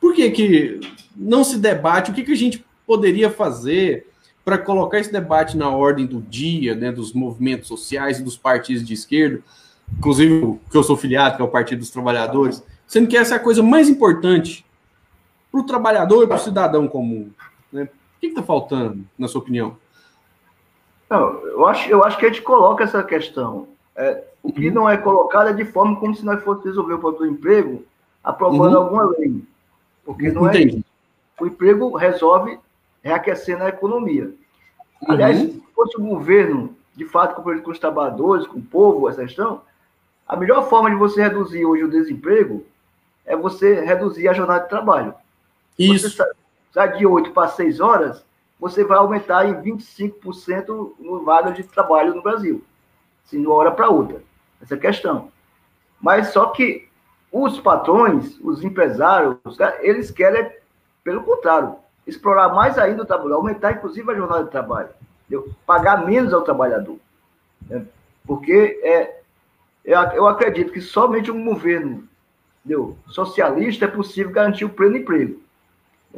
por que que não se debate? O que que a gente poderia fazer para colocar esse debate na ordem do dia, né, dos movimentos sociais e dos partidos de esquerda, inclusive que eu sou filiado, que é o Partido dos Trabalhadores, sendo que essa é a coisa mais importante para o trabalhador e para o cidadão comum. Né? O que está faltando, na sua opinião? Não, eu acho, eu acho que a gente coloca essa questão. É, o que uhum. não é colocado é de forma como se nós fosse resolver o problema do emprego aprovando uhum. alguma lei. Porque não é Entendi. é isso. O emprego resolve reaquecendo a economia. Uhum. Aliás, se fosse o governo, de fato, comprometido com os trabalhadores, com o povo, essa questão, a melhor forma de você reduzir hoje o desemprego é você reduzir a jornada de trabalho. Isso. Você sai de 8 para 6 horas, você vai aumentar em 25% no vaga de trabalho no Brasil. Assim, de uma hora para outra. Essa é a questão. Mas só que os patrões, os empresários, eles querem, pelo contrário, explorar mais ainda o trabalho, aumentar inclusive a jornada de trabalho, entendeu? pagar menos ao trabalhador. Né? Porque é, eu acredito que somente um governo entendeu? socialista é possível garantir o pleno emprego.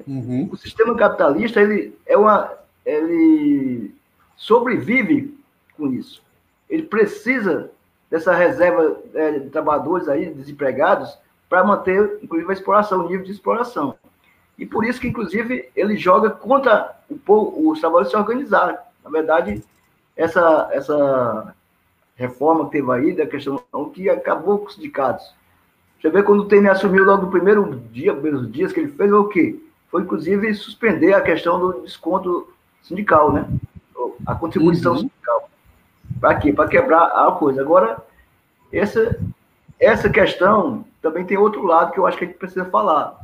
Uhum. O sistema capitalista ele é uma, ele sobrevive com isso. Ele precisa dessa reserva é, de trabalhadores aí desempregados para manter, inclusive, a exploração, o nível de exploração. E por isso que, inclusive, ele joga contra o povo, os trabalhadores se organizarem. Na verdade, essa, essa reforma que teve aí, da questão que acabou com os sindicatos. Você vê quando o Temer assumiu logo no primeiro dia, primeiros dias que ele fez, foi o quê? Foi, inclusive, suspender a questão do desconto sindical, né? A contribuição uhum. sindical. Para quê? Para quebrar a coisa. Agora, essa, essa questão também tem outro lado que eu acho que a gente precisa falar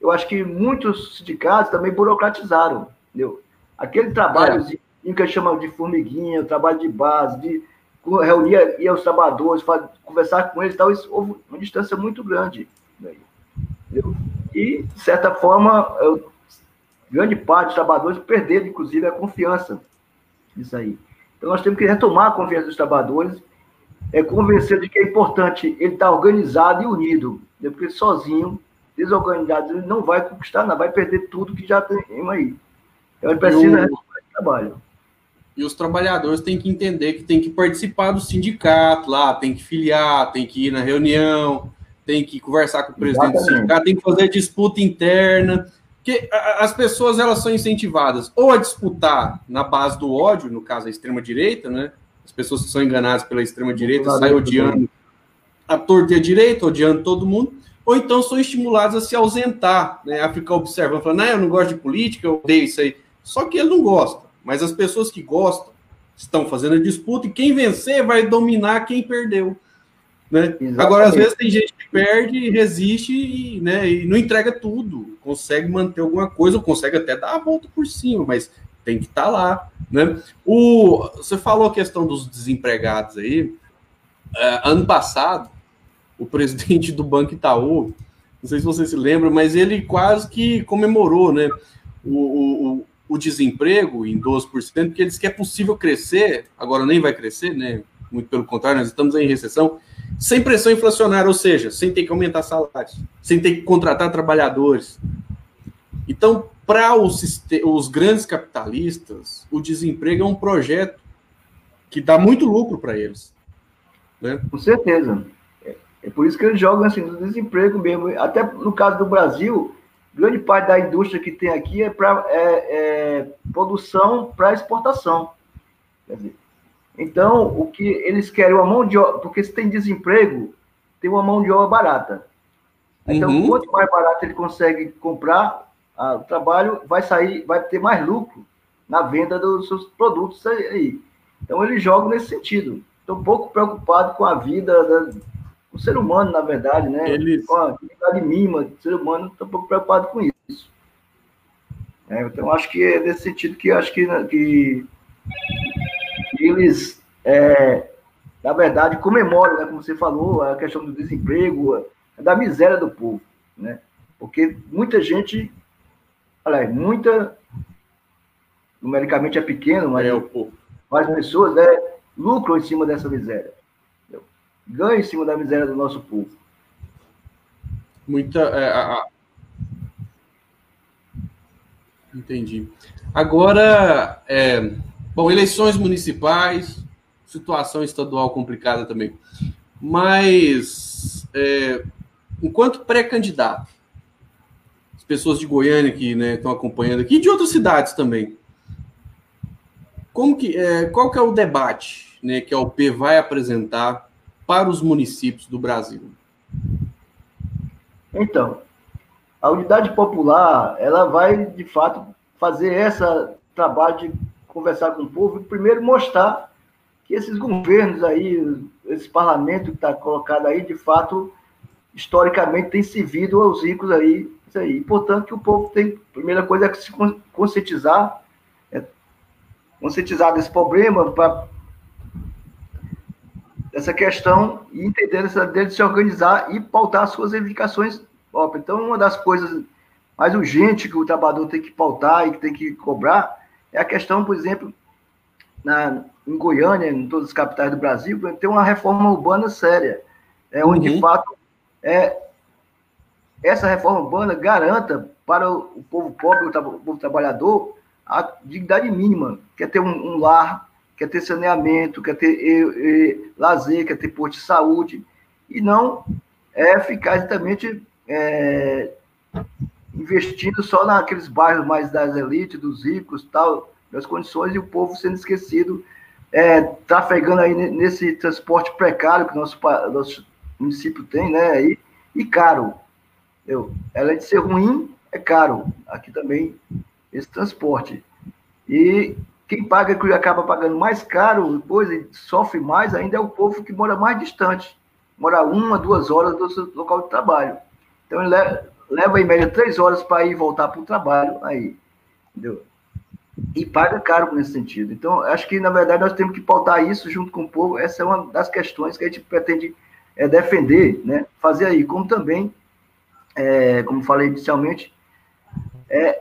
eu acho que muitos sindicatos também burocratizaram, entendeu? Aquele trabalho é. que chama de formiguinha, trabalho de base, de reunir ia os trabalhadores, conversar com eles, tal, isso houve uma distância muito grande. Entendeu? E, de certa forma, eu, grande parte dos trabalhadores perderam, inclusive, a confiança nisso aí. Então, nós temos que retomar a confiança dos trabalhadores, é, convencer de que é importante ele estar organizado e unido, né? porque sozinho desorganizado, ele não vai conquistar nada, vai perder tudo que já tem aí. Então ele precisa o... trabalho. E os trabalhadores têm que entender que tem que participar do sindicato lá, tem que filiar, tem que ir na reunião, tem que conversar com o presidente Exatamente. do sindicato, tem que fazer disputa interna. Porque as pessoas elas são incentivadas ou a disputar na base do ódio, no caso a extrema-direita, né? As pessoas que são enganadas pela extrema-direita saem odiando a torta e a direita, odiando todo mundo ou então são estimulados a se ausentar, né, a ficar observando, falando, ah, eu não gosto de política, eu odeio isso aí. Só que ele não gosta, mas as pessoas que gostam estão fazendo a disputa e quem vencer vai dominar quem perdeu. Né? Agora, às vezes, tem gente que perde, resiste e, né, e não entrega tudo, consegue manter alguma coisa, ou consegue até dar a volta por cima, mas tem que estar tá lá. Né? O, você falou a questão dos desempregados aí. Uh, ano passado, o presidente do Banco Itaú, não sei se você se lembra, mas ele quase que comemorou né, o, o, o desemprego em 12%, porque ele disse que é possível crescer, agora nem vai crescer, né? Muito pelo contrário, nós estamos em recessão, sem pressão inflacionária, ou seja, sem ter que aumentar salários, sem ter que contratar trabalhadores. Então, para os, os grandes capitalistas, o desemprego é um projeto que dá muito lucro para eles. Né? Com certeza. É por isso que eles jogam assim, no desemprego mesmo. Até no caso do Brasil, grande parte da indústria que tem aqui é, para é, é, produção para exportação. Dizer, então, o que eles querem, uma mão de obra, porque se tem desemprego, tem uma mão de obra barata. Então, uhum. quanto mais barato ele consegue comprar ah, o trabalho, vai sair, vai ter mais lucro na venda dos seus produtos aí. Então, eles jogam nesse sentido. Estou um pouco preocupado com a vida da, o ser humano, na verdade, né? Eles... Com a atividade mínima do ser humano, está um pouco preocupado com isso. É, então, acho que é nesse sentido que acho que, que, que eles, é, na verdade, comemoram, né, como você falou, a questão do desemprego, da miséria do povo, né? Porque muita gente, olha, muita, numericamente é pequeno, mas é, várias pessoas né, lucram em cima dessa miséria ganha em cima da miséria do nosso povo. Muita. É, a... Entendi. Agora, é, bom, eleições municipais, situação estadual complicada também. Mas, é, enquanto pré-candidato, as pessoas de Goiânia que né, estão acompanhando aqui, e de outras cidades também, como que, é, qual que é o debate né, que a UP vai apresentar para os municípios do Brasil? Então, a unidade popular, ela vai, de fato, fazer esse trabalho de conversar com o povo e primeiro mostrar que esses governos aí, esse parlamento que está colocado aí, de fato, historicamente tem servido aos ricos aí, isso aí. portanto, que o povo tem, primeira coisa é se conscientizar, é, conscientizar desse problema, para essa questão e entender essa dele se organizar e pautar suas reivindicações próprias. Então, uma das coisas mais urgentes que o trabalhador tem que pautar e que tem que cobrar é a questão, por exemplo, na, em Goiânia, em todas as capitais do Brasil, ter uma reforma urbana séria, é, onde, uhum. de fato, é, essa reforma urbana garanta para o, povo pobre, o, povo trabalhador, a dignidade mínima, quer ter um, um lar, quer ter saneamento, quer ter e, e, lazer, quer ter posto de saúde, e não é ficar exatamente é, investindo só naqueles bairros mais das elites, dos ricos, tal, das condições, e o povo sendo esquecido, é, trafegando aí nesse transporte precário que nosso, nosso município tem, né? E, e caro. Eu, além de ser ruim, é caro. Aqui também esse transporte. E quem paga, que acaba pagando mais caro depois e sofre mais ainda é o povo que mora mais distante. Mora uma, duas horas do seu local de trabalho. Então ele leva, em média três horas para ir voltar para o trabalho aí. Entendeu? E paga caro nesse sentido. Então, acho que, na verdade, nós temos que pautar isso junto com o povo. Essa é uma das questões que a gente pretende é, defender, né? fazer aí, como também, é, como falei inicialmente, é,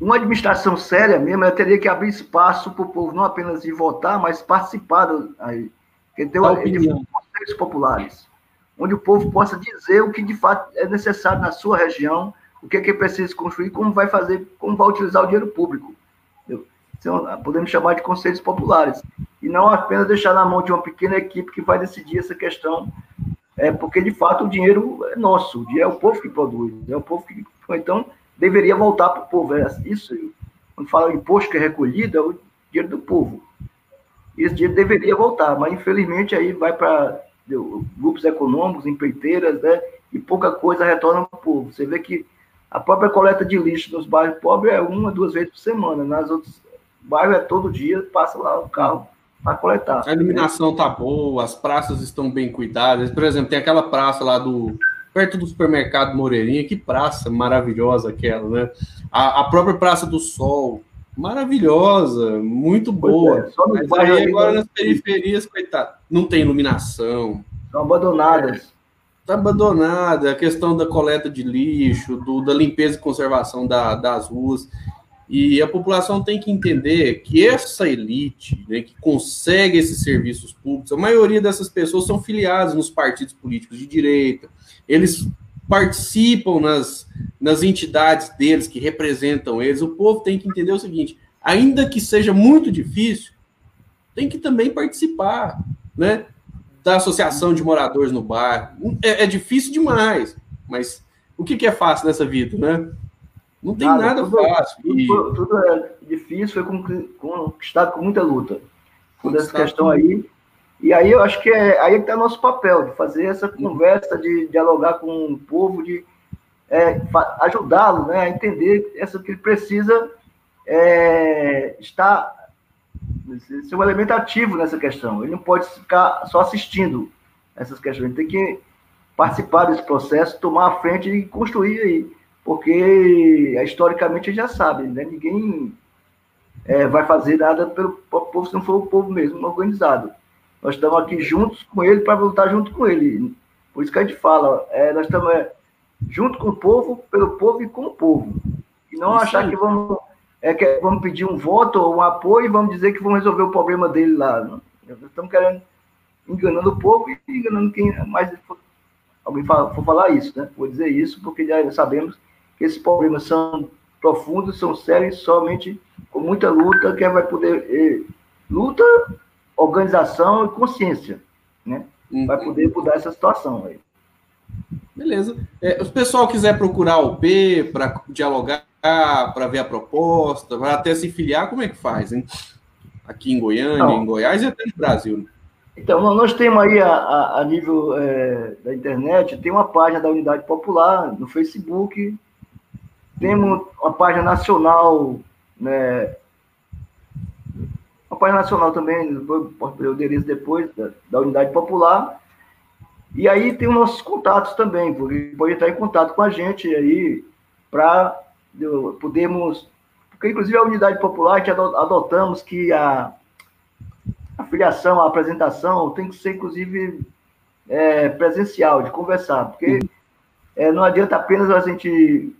uma administração séria mesmo, ela teria que abrir espaço para o povo não apenas de votar, mas participar do, aí, que ter conselhos populares, onde o povo possa dizer o que de fato é necessário na sua região, o que é que precisa construir, como vai fazer, como vai utilizar o dinheiro público. Então, podemos chamar de conselhos populares e não apenas deixar na mão de uma pequena equipe que vai decidir essa questão, é porque de fato o dinheiro é nosso, é o povo que produz, é o povo que então deveria voltar para o povo. É isso, quando fala imposto que é recolhido, é o dinheiro do povo. Esse dinheiro deveria voltar, mas infelizmente aí vai para grupos econômicos, empreiteiras, né? E pouca coisa retorna para o povo. Você vê que a própria coleta de lixo nos bairros pobres é uma, duas vezes por semana. Nas outras bairros é todo dia, passa lá o carro para coletar. A iluminação tá boa, as praças estão bem cuidadas. Por exemplo, tem aquela praça lá do perto do supermercado Moreirinha, que praça maravilhosa aquela, né? A, a própria Praça do Sol, maravilhosa, muito boa. É, Mas aí agora nas periferias, coitado, não tem iluminação. Estão abandonadas. Está abandonada, a questão da coleta de lixo, do, da limpeza e conservação da, das ruas. E a população tem que entender que essa elite né, que consegue esses serviços públicos, a maioria dessas pessoas são filiadas nos partidos políticos de direita, eles participam nas, nas entidades deles que representam eles. O povo tem que entender o seguinte: ainda que seja muito difícil, tem que também participar, né? Da associação de moradores no bairro. É, é difícil demais, mas o que, que é fácil nessa vida, né? Não tem nada, nada tudo, fácil. Tudo, e... tudo, é difícil, foi conquistado com muita luta. Toda essa questão aí. E aí eu acho que é aí que está nosso papel, de fazer essa conversa, de dialogar com o povo, de é, ajudá-lo né, a entender essa, que ele precisa é, estar ser um elemento ativo nessa questão. Ele não pode ficar só assistindo essas questões, ele tem que participar desse processo, tomar a frente e construir aí porque historicamente a gente já sabe, né? ninguém é, vai fazer nada pelo povo se não for o povo mesmo organizado. Nós estamos aqui juntos com ele para lutar junto com ele. Por isso que a gente fala, é, nós estamos é, junto com o povo, pelo povo e com o povo. E não isso achar aí. que vamos, é, que vamos pedir um voto ou um apoio e vamos dizer que vamos resolver o problema dele lá. Não? Nós estamos querendo, enganando o povo e enganando quem mais alguém for falar isso, né? Vou dizer isso porque já sabemos esses problemas são profundos, são sérios, somente com muita luta que vai poder. Eh, luta, organização e consciência, né? Uhum. Vai poder mudar essa situação aí. Beleza. É, se o pessoal quiser procurar o P para dialogar, para ver a proposta, para até se filiar, como é que faz, hein? Aqui em Goiânia, Não. em Goiás e até no Brasil. Né? Então, nós temos aí, a, a, a nível é, da internet, tem uma página da Unidade Popular no Facebook, temos uma página nacional, né, página nacional também, posso ver o endereço depois, da, da, Unidade Popular, e aí tem os nossos contatos também, porque pode entrar em contato com a gente aí, para podermos, porque inclusive a Unidade Popular que adotamos que a a filiação, a apresentação tem que ser, inclusive, é, presencial, de conversar, porque é, não adianta apenas a gente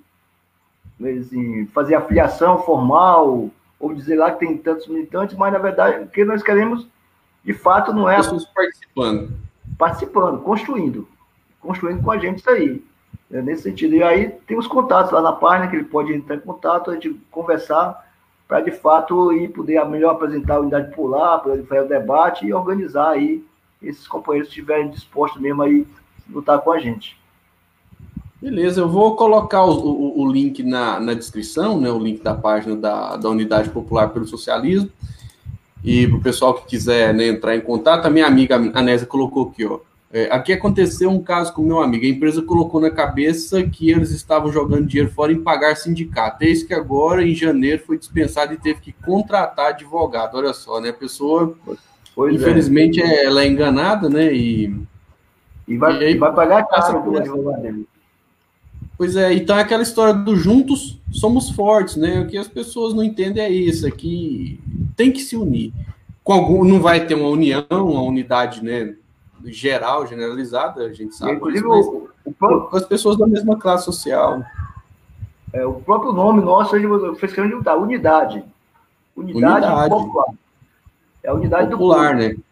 assim, fazer a filiação formal ou dizer lá que tem tantos militantes, mas, na verdade, o que nós queremos, de fato, não é... Pessoas participando. Participando, construindo. Construindo com a gente isso aí. É nesse sentido. E aí tem os contatos lá na página, que ele pode entrar em contato, a gente conversar para de fato ir poder melhor apresentar a unidade polar, poder fazer o debate e organizar aí esses companheiros que estiverem dispostos mesmo aí lutar com a gente. Beleza, eu vou colocar o, o, o link na, na descrição, né, o link da página da, da Unidade Popular pelo Socialismo. E para o pessoal que quiser né, entrar em contato, a minha amiga Anésia colocou aqui, ó. É, aqui aconteceu um caso com meu amigo. A empresa colocou na cabeça que eles estavam jogando dinheiro fora em pagar sindicato. Eis que agora, em janeiro, foi dispensado e teve que contratar advogado. Olha só, né? A pessoa, pois é. infelizmente, é. ela é enganada, né? E, e, vai, e aí, vai pagar caro pelo advogado dele. Pois é, então é aquela história do juntos somos fortes, né? O que as pessoas não entendem é isso, é que tem que se unir. Com algum, não vai ter uma união, uma unidade, né? geral, generalizada, a gente sabe. Inclusive, o, o próprio... as pessoas da mesma classe social. É, o próprio nome nosso fez questão de mudar, unidade. Unidade, unidade. popular. É a unidade popular, do povo.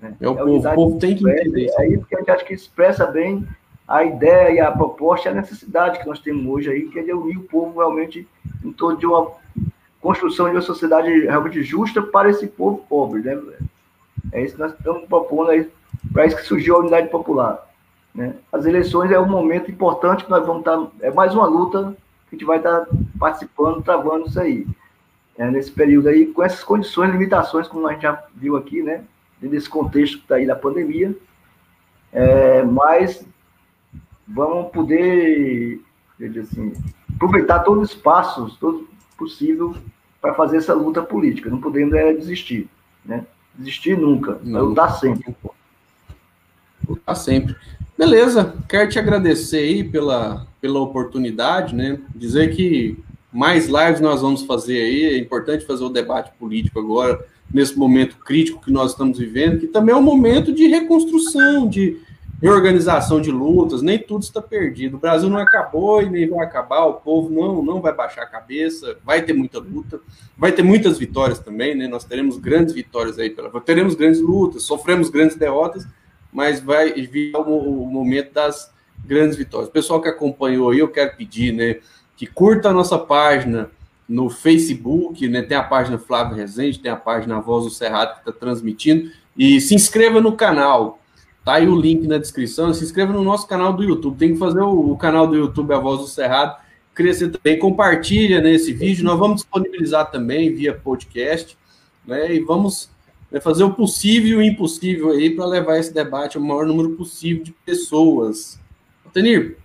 né? É, é o povo, o povo tem que entender. É aí porque a gente acha que expressa bem a ideia a proposta e a necessidade que nós temos hoje aí, que é de unir o povo realmente em torno de uma construção de uma sociedade realmente justa para esse povo pobre, né? É isso que nós estamos propondo aí para isso que surgiu a unidade popular. Né? As eleições é um momento importante que nós vamos estar. É mais uma luta que a gente vai estar participando, travando isso aí. É, nesse período aí, com essas condições, limitações, como a gente já viu aqui, né? Nesse contexto que está aí da pandemia. É, mas vamos poder, assim, aproveitar todos os espaços, todo possível, para fazer essa luta política. Não podemos é, desistir, né? Desistir nunca, não. lutar sempre lutar sempre. Beleza, quero te agradecer aí pela, pela oportunidade, né? Dizer que mais lives nós vamos fazer aí, é importante fazer o debate político agora, nesse momento crítico que nós estamos vivendo, que também é um momento de reconstrução, de reorganização de lutas, nem tudo está perdido. O Brasil não acabou e nem vai acabar, o povo não, não vai baixar a cabeça, vai ter muita luta, vai ter muitas vitórias também, né? Nós teremos grandes vitórias aí, pela, teremos grandes lutas, sofremos grandes derrotas, mas vai vir o, o momento das grandes vitórias. O pessoal que acompanhou aí, eu quero pedir, né, que curta a nossa página no Facebook, né, tem a página Flávio Rezende, tem a página Voz do Cerrado que está transmitindo, e se inscreva no canal, tá aí o link na descrição, se inscreva no nosso canal do YouTube, tem que fazer o, o canal do YouTube A Voz do Cerrado crescer também, compartilha nesse né, vídeo, nós vamos disponibilizar também via podcast, né, e vamos vai fazer o possível e o impossível aí para levar esse debate ao maior número possível de pessoas. Tenir,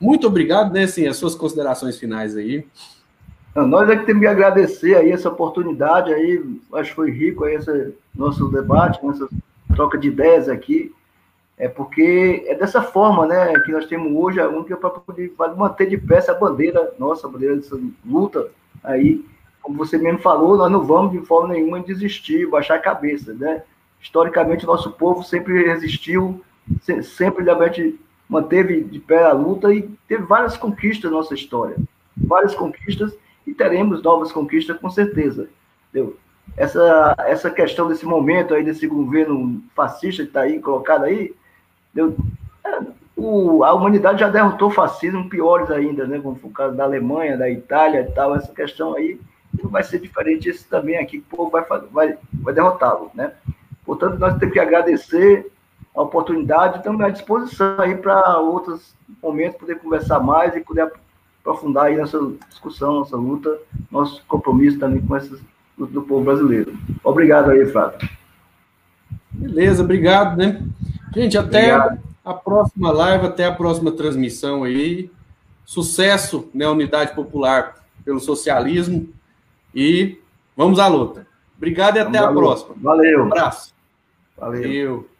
muito obrigado, né? Assim, as suas considerações finais aí. Nós é que temos que agradecer aí essa oportunidade aí, acho que foi rico aí esse nosso debate, essa troca de ideias aqui, é porque é dessa forma, né, que nós temos hoje a única para poder manter de pé essa bandeira, nossa bandeira dessa luta aí, como você mesmo falou, nós não vamos de forma nenhuma desistir, baixar a cabeça, né? Historicamente, nosso povo sempre resistiu, sempre realmente manteve de pé a luta e teve várias conquistas na nossa história. Várias conquistas e teremos novas conquistas com certeza. Entendeu? Essa, essa questão desse momento aí, desse governo fascista que está aí colocado aí, entendeu? É, o, a humanidade já derrotou fascismo piores ainda, né? Como foi o caso da Alemanha, da Itália e tal. Essa questão aí não vai ser diferente esse também aqui, que o povo vai, vai, vai derrotá-lo, né? Portanto, nós temos que agradecer a oportunidade, estamos à disposição aí para outros momentos poder conversar mais e poder aprofundar aí nessa discussão, nossa luta, nosso compromisso também com essas do povo brasileiro. Obrigado aí, Flávio. Beleza, obrigado, né? Gente, até obrigado. a próxima live, até a próxima transmissão aí. Sucesso na né, Unidade Popular pelo Socialismo e vamos à luta. Obrigado e até a próxima. Valeu. Um abraço. Valeu. Valeu.